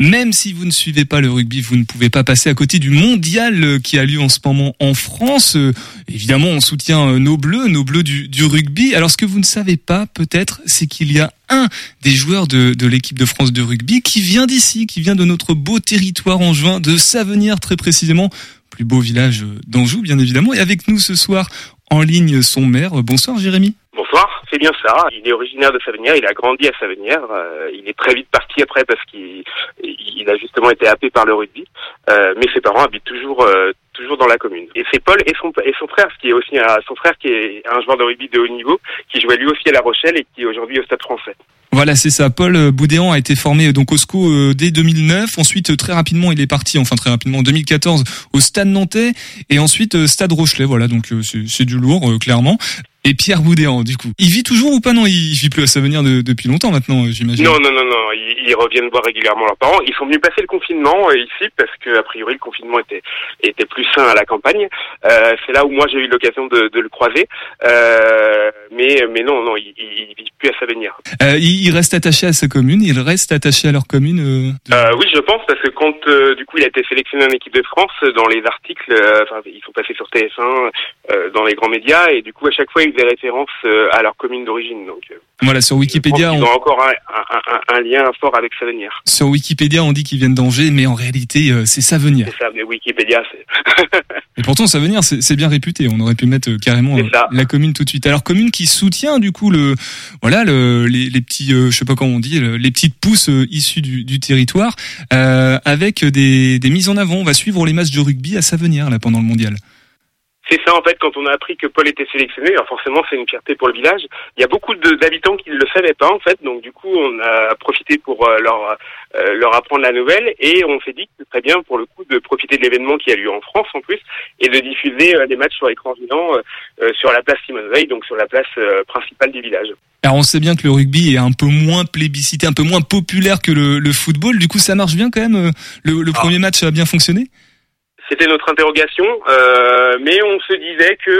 Même si vous ne suivez pas le rugby, vous ne pouvez pas passer à côté du mondial euh, qui a lieu en ce moment en France. Euh, Évidemment, on soutient euh, nos bleus, nos bleus du, rugby. Alors, ce que vous ne savez pas, peut-être, c'est qu'il y a un des joueurs de, de l'équipe de France de rugby qui vient d'ici, qui vient de notre beau territoire en juin, de Savenière très précisément, plus beau village d'Anjou, bien évidemment. Et avec nous ce soir, en ligne, son maire. Bonsoir, Jérémy. Bonsoir, c'est bien ça. Il est originaire de Savenière, il a grandi à Savenière. euh, il est très vite parti après parce qu'il il a justement été happé par le rugby. Euh, mais ses parents habitent toujours euh, toujours dans la commune. Et c'est Paul et son et son frère, ce qui est aussi un, son frère qui est un joueur de rugby de haut niveau, qui jouait lui aussi à La Rochelle et qui est aujourd'hui au Stade Français. Voilà, c'est ça. Paul euh, Boudéan a été formé euh, donc au SCO dès 2009. Ensuite, très rapidement, il est parti, enfin très rapidement, en 2014, au Stade Nantais et ensuite Stade Rochelet. Voilà, donc c'est du lourd, clairement. Et Pierre Boudéan, du coup, il vit toujours ou pas? Non, il vit plus à Savenir de- depuis longtemps maintenant, j'imagine. Non, non, non, non. Ils, ils reviennent voir régulièrement leurs parents. Ils sont venus passer le confinement euh, ici parce que a priori le confinement était était plus sain à la campagne. Euh, c'est là où moi j'ai eu l'occasion de, de le croiser. Euh, mais mais non, non, ils, ils, ils vivent plus à Savenir. Euh, il, il reste attaché à sa commune, il reste attaché à leur commune. de- oui, je pense parce que quand du coup il a été sélectionné en équipe de France, dans les articles, enfin ils sont passés sur TF1, euh, dans les grands médias et du coup à chaque fois ils faisaient référence euh, à leur commune d'origine. Donc euh, Voilà, sur Wikipédia, on, ont encore un, un, un, un lien fort avec Savenir. sur Wikipédia, on dit qu'ils viennent d'Angers, mais en réalité, euh, c'est Savenir. C'est ça, mais Wikipédia, c'est [laughs] Et pourtant, Savenir, c'est bien réputé. On aurait pu mettre carrément la commune tout de suite. Alors commune qui soutient du coup le, voilà, le, les, les petits, euh, je sais pas comment on dit, le- les petites pousses euh, issues du, du territoire, euh, avec des, des mises en avant. On va suivre les matchs de rugby à Savenir là pendant le mondial. C'est ça en fait quand on a appris que Paul était sélectionné, alors forcément c'est une fierté pour le village. Il y a beaucoup d'habitants qui ne le savaient pas en fait, donc du coup on a profité pour euh, leur euh, leur apprendre la nouvelle et on s'est dit que ce serait bien pour le coup de profiter de l'événement qui a lieu en France en plus et de diffuser euh, des matchs sur écran géant euh, euh, sur la place Simone Veil, donc sur la place euh, principale du village. Alors on sait bien que le rugby est un peu moins plébiscité, un peu moins populaire que le, le football. Du coup, ça marche bien quand même. Le, le premier match a bien fonctionné? C'était notre interrogation, euh, mais on se disait que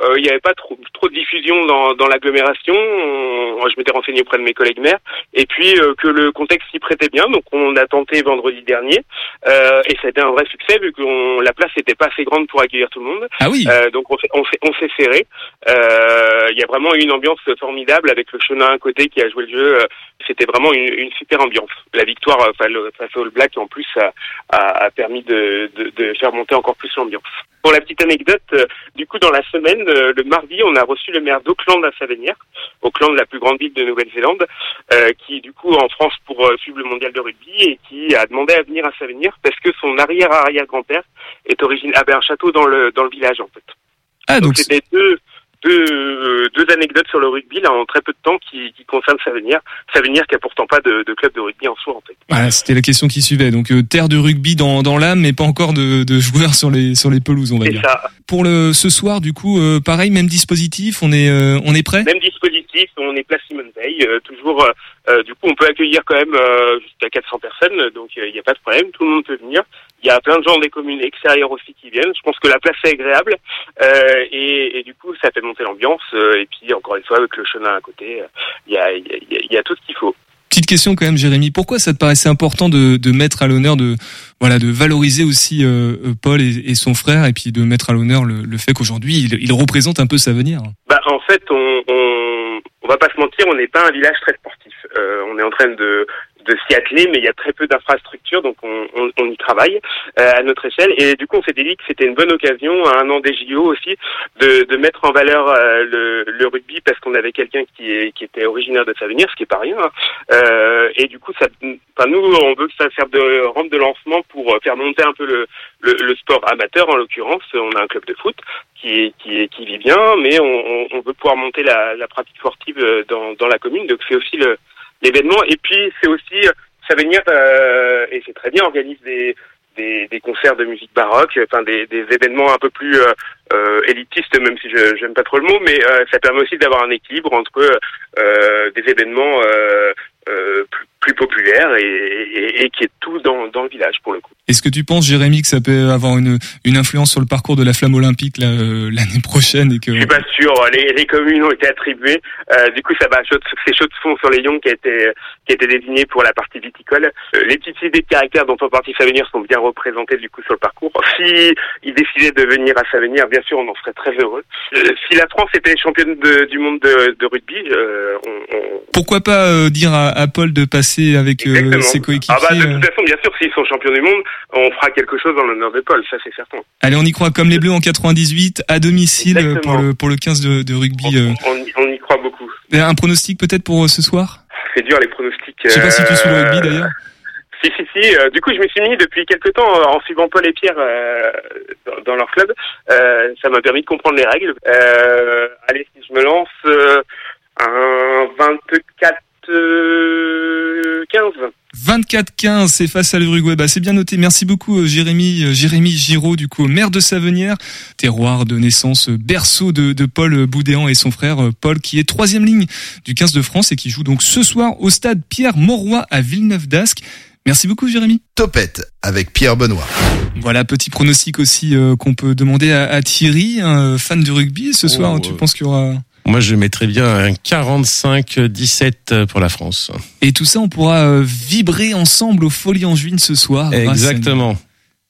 euh, il n'y avait pas trop, trop de diffusion dans, dans l'agglomération. On- Je m'étais renseigné auprès de mes collègues maires, et puis euh, que le contexte s'y prêtait bien. Donc on a tenté vendredi dernier, euh, et ça a été un vrai succès vu que la place n'était pas assez grande pour accueillir tout le monde. Ah oui. Euh, donc on s'est on s'est- on serré. Euh, Il y a vraiment eu une ambiance formidable avec le chenin à côté qui a joué le jeu. C'était vraiment une, une super ambiance. La victoire face au- Black en plus a, a, a permis de, de, de faire monter encore plus l'ambiance. Pour la petite anecdote, euh, du coup dans la semaine, euh, le mardi, on a reçu le maire d'Auckland à Savenière, Auckland la plus grande ville de Nouvelle-Zélande, euh, qui du coup en France pour suivre le mondial de rugby et qui a demandé à venir à Savenière parce que son arrière-arrière-grand-père est origine avait un château dans le dans le village en fait. Ah donc c'était deux deux euh, deux anecdotes sur le rugby là en très peu de temps qui, qui concernent Savenière. Savenière qui a pourtant pas de, de club de rugby en soi en fait. Voilà, c'était la question qui suivait. Donc euh, terre de rugby dans, dans l'âme, mais pas encore de, de joueurs sur les sur les pelouses, on va dire. ça. Pour le ce soir, du coup, euh, pareil, même dispositif. On est euh, on est prêt? Même dispositif, on est place Simone Veil, euh, toujours. Euh, euh, du coup, on peut accueillir quand même euh, jusqu'à 400 personnes, donc il n'y a pas de problème, tout le monde peut venir. Il y a plein de gens des communes extérieures aussi qui viennent. Je pense que la place est agréable euh, et, et du coup, ça fait monter l'ambiance. euh, et puis, encore une fois, avec le chemin à côté, euh, il y, a, y, a, y a- y a tout ce qu'il faut. Petite question quand même, Jérémy. Pourquoi ça te paraissait important de, de mettre à l'honneur de voilà de valoriser aussi euh, euh, Paul et, et son frère et puis de mettre à l'honneur le, le fait qu'aujourd'hui il, il représente un peu sa venir? Bah, en fait, on, on, on va pas se mentir, on n'est pas un village très sportif. Euh, on est en train de de s'y atteler, mais il y a très peu d'infrastructures, donc on, on, on y travaille euh, à notre échelle. Et du coup, on s'était dit que c'était une bonne occasion, à un an des JO aussi, de, de mettre en valeur euh, le, le rugby parce qu'on avait quelqu'un qui, qui était originaire de Savenir, ce qui est pas rien. hein. Euh, et du coup, ça, enfin, nous, on veut que ça serve de rampe de lancement pour euh, faire monter un peu le, le, le sport amateur, en l'occurrence. On a un club de foot qui, qui, qui vit bien, mais on, on- on veut pouvoir monter la, la pratique sportive euh, dans, dans la commune. Donc c'est aussi le, l'événement. Et puis c'est aussi euh, Savenir, euh, et c'est très bien, organise des, des, des concerts de musique baroque, enfin des, des événements un peu plus euh, euh, élitistes, même si je j'aime pas trop le mot, mais euh, ça permet aussi d'avoir un équilibre entre euh, des événements euh, euh, plus, plus populaires et, et, et qui est tout dans, dans le village pour le coup. Est-ce que tu penses, Jérémy, que ça peut avoir une, une influence sur le parcours de la flamme olympique euh, l'année prochaine et que Je suis pas sûr. Les, les communes ont été attribuées. Euh, du coup, ça va. C'est Chaux de Fonds sur les Lyons qui a été qui a été désigné pour la partie viticole. Euh, les petites idées de caractère dont on partie Savenir sont bien représentées du coup sur le parcours. Si ils décidaient de venir à Savenir, bien sûr, on en serait très heureux. Si la France était championne de- du monde de, de rugby, on, on- pourquoi pas dire à, à Paul de passer avec euh, ses coéquipiers Ah bah de euh, toute façon, bien sûr, s'ils sont champions du monde, on fera quelque chose en l'honneur de Paul, ça c'est certain. Allez, on y croit comme les Bleus en 98 à domicile euh, pour le pour le 15 de, de rugby. On y, on y croit beaucoup. Un pronostic peut-être pour ce soir? C'est dur les pronostics. Je sais pas si tu suis le rugby d'ailleurs. [laughs] Si, si, si. euh, du coup, je me suis mis depuis quelques temps euh, en suivant Paul et Pierre euh, dans, dans leur club. Ça m'a permis de comprendre les règles. Allez, si je me lance, un 24 euh, 15. 24-15, c'est face à l'Uruguay. Bah, c'est bien noté. Merci beaucoup, euh, Jérémy, euh, Jérémy Giraud, du coup, maire de Savenière, terroir de naissance, euh, berceau de, de Paul Boudéan et son frère Paul, qui est troisième ligne du 15 de France et qui joue donc ce soir au stade Pierre Mauroy à Villeneuve-d'Ascq. Merci beaucoup, Jérémy. Topette avec Pierre Benoît. Voilà, petit pronostic aussi euh, qu'on peut demander à, à Thierry, un fan de rugby. Ce soir, Oh, tu euh, penses qu'il y aura... Moi, je mettrais bien un 45-17 pour la France. Et tout ça, on pourra euh, vibrer ensemble aux Folies en juin ce soir. Exactement.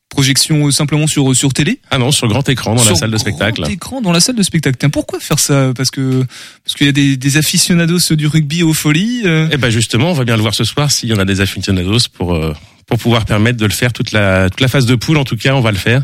Projection simplement sur, sur télé? Ah non, sur grand écran dans Sur la salle de spectacle. Grand écran dans la salle de spectacle. Tiens, pourquoi faire ça? Parce que parce qu'il y a des, des aficionados du rugby aux folies. euh. Eh ben justement, on va bien le voir ce soir s'il y en a des aficionados pour euh, pour pouvoir permettre de le faire toute la toute la phase de poule. En tout cas, on va le faire.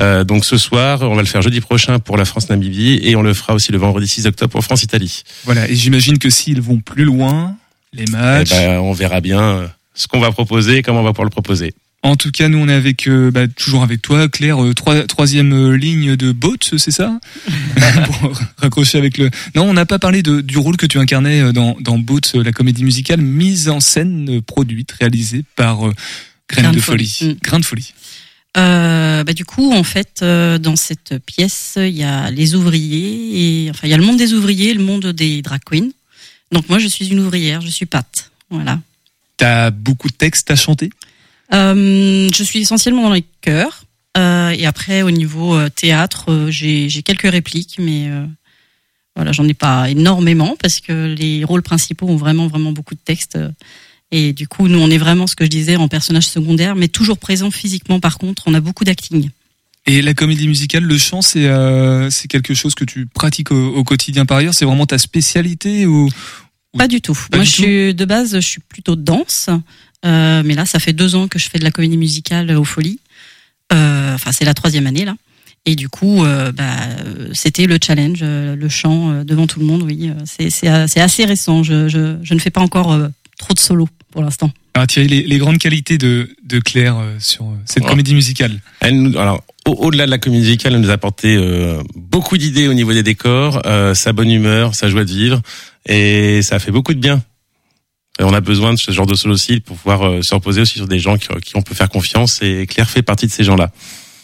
Euh, donc ce soir, on va le faire jeudi prochain pour la France Namibie et on le fera aussi le vendredi 6 octobre pour France Italie. Voilà. Et j'imagine que s'ils vont plus loin, les Eh matchs. ben, on verra bien ce qu'on va proposer et comment on va pouvoir le proposer. En tout cas, nous on est avec euh, bah, toujours avec toi, Claire, euh, trois- troisième euh, ligne de Boat, c'est ça? [laughs] Pour raccrocher avec le. Non, on n'a pas parlé de, du rôle que tu incarnais dans dans Boat, la comédie musicale mise en scène, produite, réalisée par euh, Graine Grain de de folie. folie. Mm. Grain de folie. Euh, bah, du coup, en fait, euh, dans cette pièce, il y a les ouvriers et enfin, il y a le monde des ouvriers, et le monde des drag queens. Donc moi, je suis une ouvrière, je suis Pat. Voilà. T'as beaucoup de textes à chanter? Euh, je suis essentiellement dans les chœurs. Euh, et après, au niveau euh, théâtre, j'ai quelques répliques, mais voilà, j'en ai pas énormément parce que les rôles principaux ont vraiment, vraiment beaucoup de textes. Et du coup, nous, on est vraiment ce que je disais en personnage secondaire, mais toujours présent physiquement. Par contre, on a beaucoup d'acting. Et la comédie musicale, le chant, c'est euh, c'est quelque chose que tu pratiques au, au quotidien par ailleurs? C'est vraiment ta spécialité ou Pas du tout. Pas Moi, du je tout? suis de base, je suis plutôt danse, euh, mais là, ça fait deux ans que je fais de la comédie musicale aux Folies. Euh, Enfin, c'est la troisième année là. Et du coup, euh, bah, c'était le challenge, euh, le chant devant tout le monde. Oui, c'est c'est c'est assez récent. Je, je je ne fais pas encore euh, trop de solo pour l'instant. Alors Thierry, les, les grandes qualités de, de Claire euh, sur cette Ouais. comédie musicale? Elle nous, alors, au- au-delà de la comédie musicale, elle nous a apporté euh, beaucoup d'idées au niveau des décors, euh, sa bonne humeur, sa joie de vivre, et ça a fait beaucoup de bien. On a besoin de ce genre de solo pour pouvoir euh, se reposer aussi sur des gens qui, qui on peut faire confiance, et Claire fait partie de ces gens-là.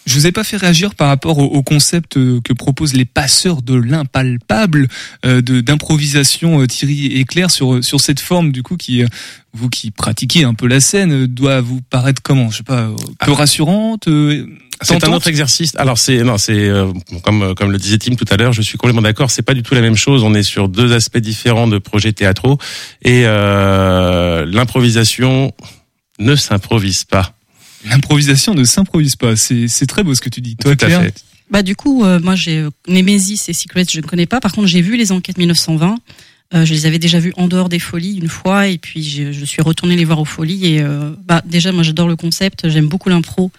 Je vous ai pas fait réagir par rapport au, au concept euh, que proposent les passeurs de l'impalpable euh, d'improvisation euh, Thierry et Claire sur euh, sur cette forme du coup qui euh, vous qui pratiquez un peu la scène euh, doit vous paraître comment? Je sais pas euh, peu rassurante euh, C'est un autre exercice. Alors c'est non, c'est euh, comme euh, comme le disait Tim tout à l'heure, je suis complètement d'accord. C'est pas du tout la même chose. On est sur deux aspects différents de projets théâtraux et euh, l'improvisation ne s'improvise pas. L'improvisation ne s'improvise pas. C'est c'est très beau ce que tu dis. Toi Tout à Claire. fait. Bah du coup, euh, moi j'ai Nemesis et Secrets, je ne connais pas. Par contre, j'ai vu les enquêtes 1920. Euh, je les avais déjà vus en dehors des folies une fois et puis je, je suis retournée les voir aux folies et euh, bah déjà moi j'adore le concept, j'aime beaucoup l'impro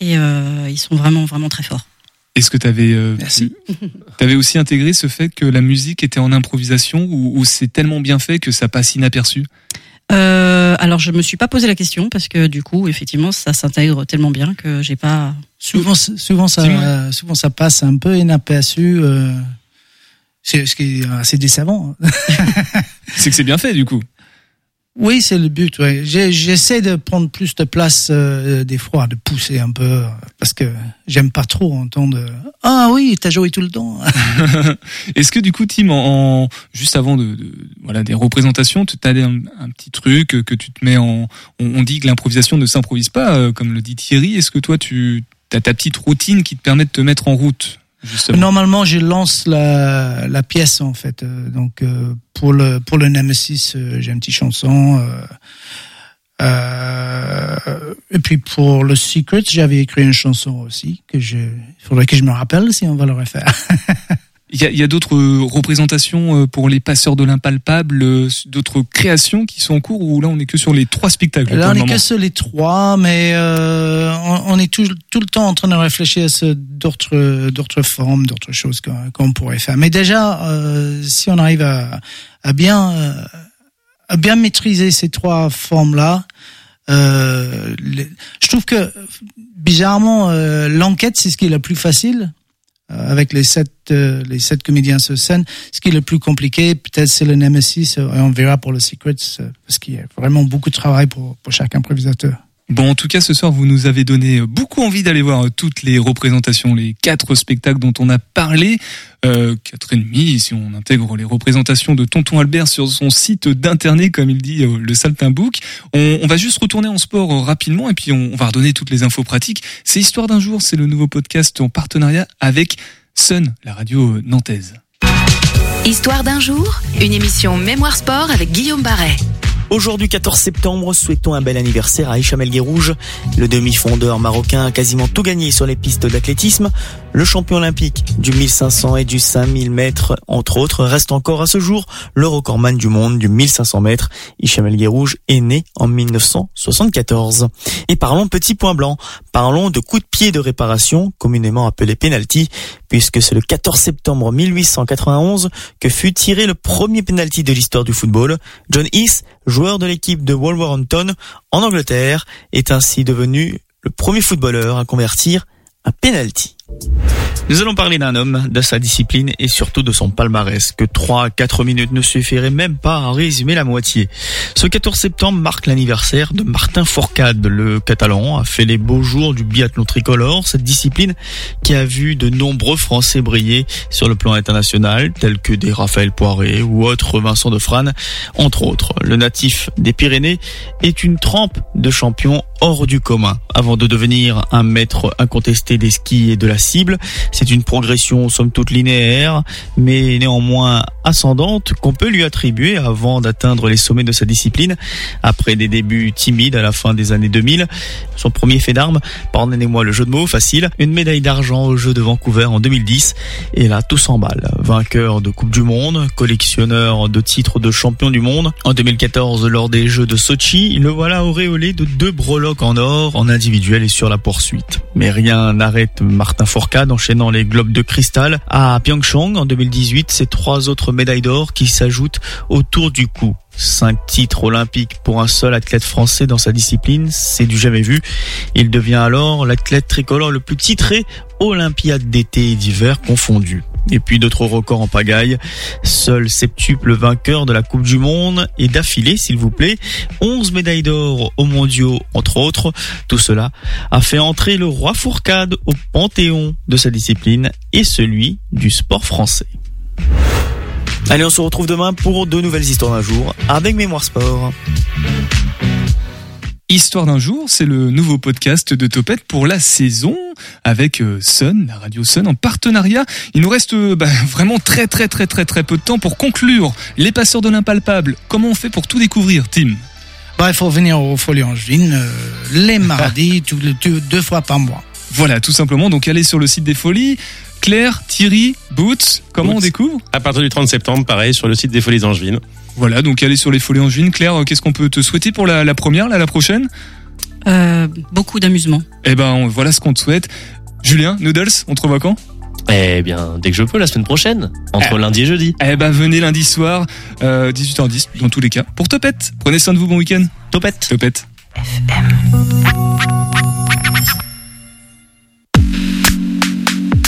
et euh, ils sont vraiment vraiment très forts. Est-ce que tu avais, [laughs] avais aussi intégré ce fait que la musique était en improvisation ou, ou c'est tellement bien fait que ça passe inaperçu? Euh, alors je me suis pas posé la question parce que du coup effectivement ça s'intègre tellement bien que j'ai pas. Souvent, souvent ça, euh, souvent ça passe un peu inaperçu. Euh, c'est ce qui est assez décevant. [laughs] c'est que c'est bien fait du coup. Oui, c'est le but. Ouais. J'essaie de prendre plus de place euh, des fois, de pousser un peu, euh, parce que j'aime pas trop entendre ah oui, t'as joué tout le temps. [laughs] [laughs] Est-ce que du coup, Tim, en, en- juste avant de, de- voilà des représentations, tu as un, un petit truc que tu te mets en. On, on dit que l'improvisation ne s'improvise pas, euh, comme le dit Thierry. Est-ce que toi, tu as ta petite routine qui te permet de te mettre en route? Normalement, je lance la, la pièce en fait. Euh, Donc euh, pour le pour le Nemesis, euh, j'ai une petite chanson. euh, euh, et puis pour le Secret, j'avais écrit une chanson aussi que je. Faudrait que je me rappelle si on va le refaire. [laughs] Il y a, a d'autres euh, représentations euh, pour les passeurs de l'impalpable, euh, d'autres créations qui sont en cours ou là on est que sur les trois spectacles Là, on est moment que sur les trois, mais euh, on, on est tout, tout le temps en train de réfléchir à d'autres d'autres formes, d'autres choses qu'on pourrait faire. Mais déjà, euh, si on arrive à, à bien euh, à bien maîtriser ces trois formes-là, euh, les- je trouve que bizarrement euh, l'enquête c'est ce qui est le plus facile. Euh, avec les sept euh, les sept comédiens sur scène, ce qui est le plus compliqué, peut-être c'est le Nemesis, euh, et on verra pour le Secrets, parce qu'il y a vraiment beaucoup de travail pour, pour chaque improvisateur. Bon, en tout cas, ce soir, vous nous avez donné beaucoup envie d'aller voir toutes les représentations, les quatre spectacles dont on a parlé. Euh, quatre et demi, si on intègre les représentations de Tonton Albert sur son site d'internet, comme il dit, euh, le Saltimbook. On, on va juste retourner en sport rapidement et puis on, on va redonner toutes les infos pratiques. C'est Histoire d'un jour, c'est le nouveau podcast en partenariat avec Sun, la radio euh, nantaise. Histoire d'un jour, une émission Mémoire Sport avec Guillaume Barret. Aujourd'hui 14 septembre, souhaitons un bel anniversaire à Hicham El Guerrouj. Le demi-fondeur marocain a quasiment tout gagné sur les pistes d'athlétisme. Le champion olympique du 1500 et du 5000 mètres, entre autres, reste encore à ce jour le recordman du monde du 1500 mètres. Hicham El Guerrouj est né en 1974. Et parlons petit point blanc. Parlons de coups de pied de réparation, communément appelé penalty, puisque c'est le 14 septembre 1891 que fut tiré le premier penalty de l'histoire du football. John Heath, joueur de l'équipe de Wolverhampton en Angleterre, est ainsi devenu le premier footballeur à convertir un penalty. Nous allons parler d'un homme, de sa discipline et surtout de son palmarès, que 3 à 4 minutes ne suffiraient même pas à résumer la moitié. Ce 14 septembre marque l'anniversaire de Martin Fourcade. Le Catalan a fait les beaux jours du biathlon tricolore, cette discipline qui a vu de nombreux Français briller sur le plan international, tels que des Raphaël Poiré ou autres Vincent Defrane, entre autres. Le natif des Pyrénées est une trempe de champion hors du commun. Avant de devenir un maître incontesté des skis et de la cible, c'est une progression somme toute linéaire, mais néanmoins ascendante qu'on peut lui attribuer avant d'atteindre les sommets de sa discipline. Après des débuts timides à la fin des années 2000, son premier fait d'armes, pardonnez-moi le jeu de mots facile, une médaille d'argent aux Jeux de Vancouver en 2010, et là tout s'emballe. Vainqueur de Coupe du Monde, collectionneur de titres de champion du monde. En 2014, lors des Jeux de Sochi, le voilà auréolé de deux breloques en or, en individuel et sur la poursuite. Mais rien n'arrête Martin Enchaînant les globes de cristal à Pyeongchang en 2018, c'est trois autres médailles d'or qui s'ajoutent autour du cou. Cinq titres olympiques pour un seul athlète français dans sa discipline, c'est du jamais vu. Il devient alors l'athlète tricolore le plus titré, Olympiade d'été et d'hiver confondus. Et puis d'autres records en pagaille. Seul septuple vainqueur de la Coupe du Monde et d'affilée, s'il vous plaît, 11 médailles d'or aux mondiaux, entre autres. Tout cela a fait entrer le roi Fourcade au panthéon de sa discipline et celui du sport français. Allez, on se retrouve demain pour de nouvelles histoires d'un jour avec Mémoire Sport. Histoire d'un jour, c'est le nouveau podcast de Topette pour la saison avec euh, Sun, la radio Sun en partenariat. Il nous reste euh, bah, [laughs] vraiment très très très très très peu de temps pour conclure les passeurs de l'impalpable. Comment on fait pour tout découvrir, Tim? Bah, il faut venir au Folie Angevine euh, les [laughs] mardis, tout tout- deux fois par mois. Voilà, tout simplement. Donc allez sur le site des Folies. Claire, Thierry, Boots, comment on découvre? À partir du 30 septembre, pareil, sur le site des Folies Angevines. Voilà, donc allez sur les Folies Angevines. Claire, euh, qu'est-ce qu'on peut te souhaiter pour la, la première, là, la prochaine? Euh, beaucoup d'amusement. Eh ben, on- voilà ce qu'on te souhaite. Julien, Noodles, on te revoit quand? Eh bien, dès que je peux, la semaine prochaine, entre Eh. lundi et jeudi. Eh ben, venez lundi soir, euh, 18h10, dans tous les cas, pour Topette. Prenez soin de vous, bon week-end. Topette. Topette. FM.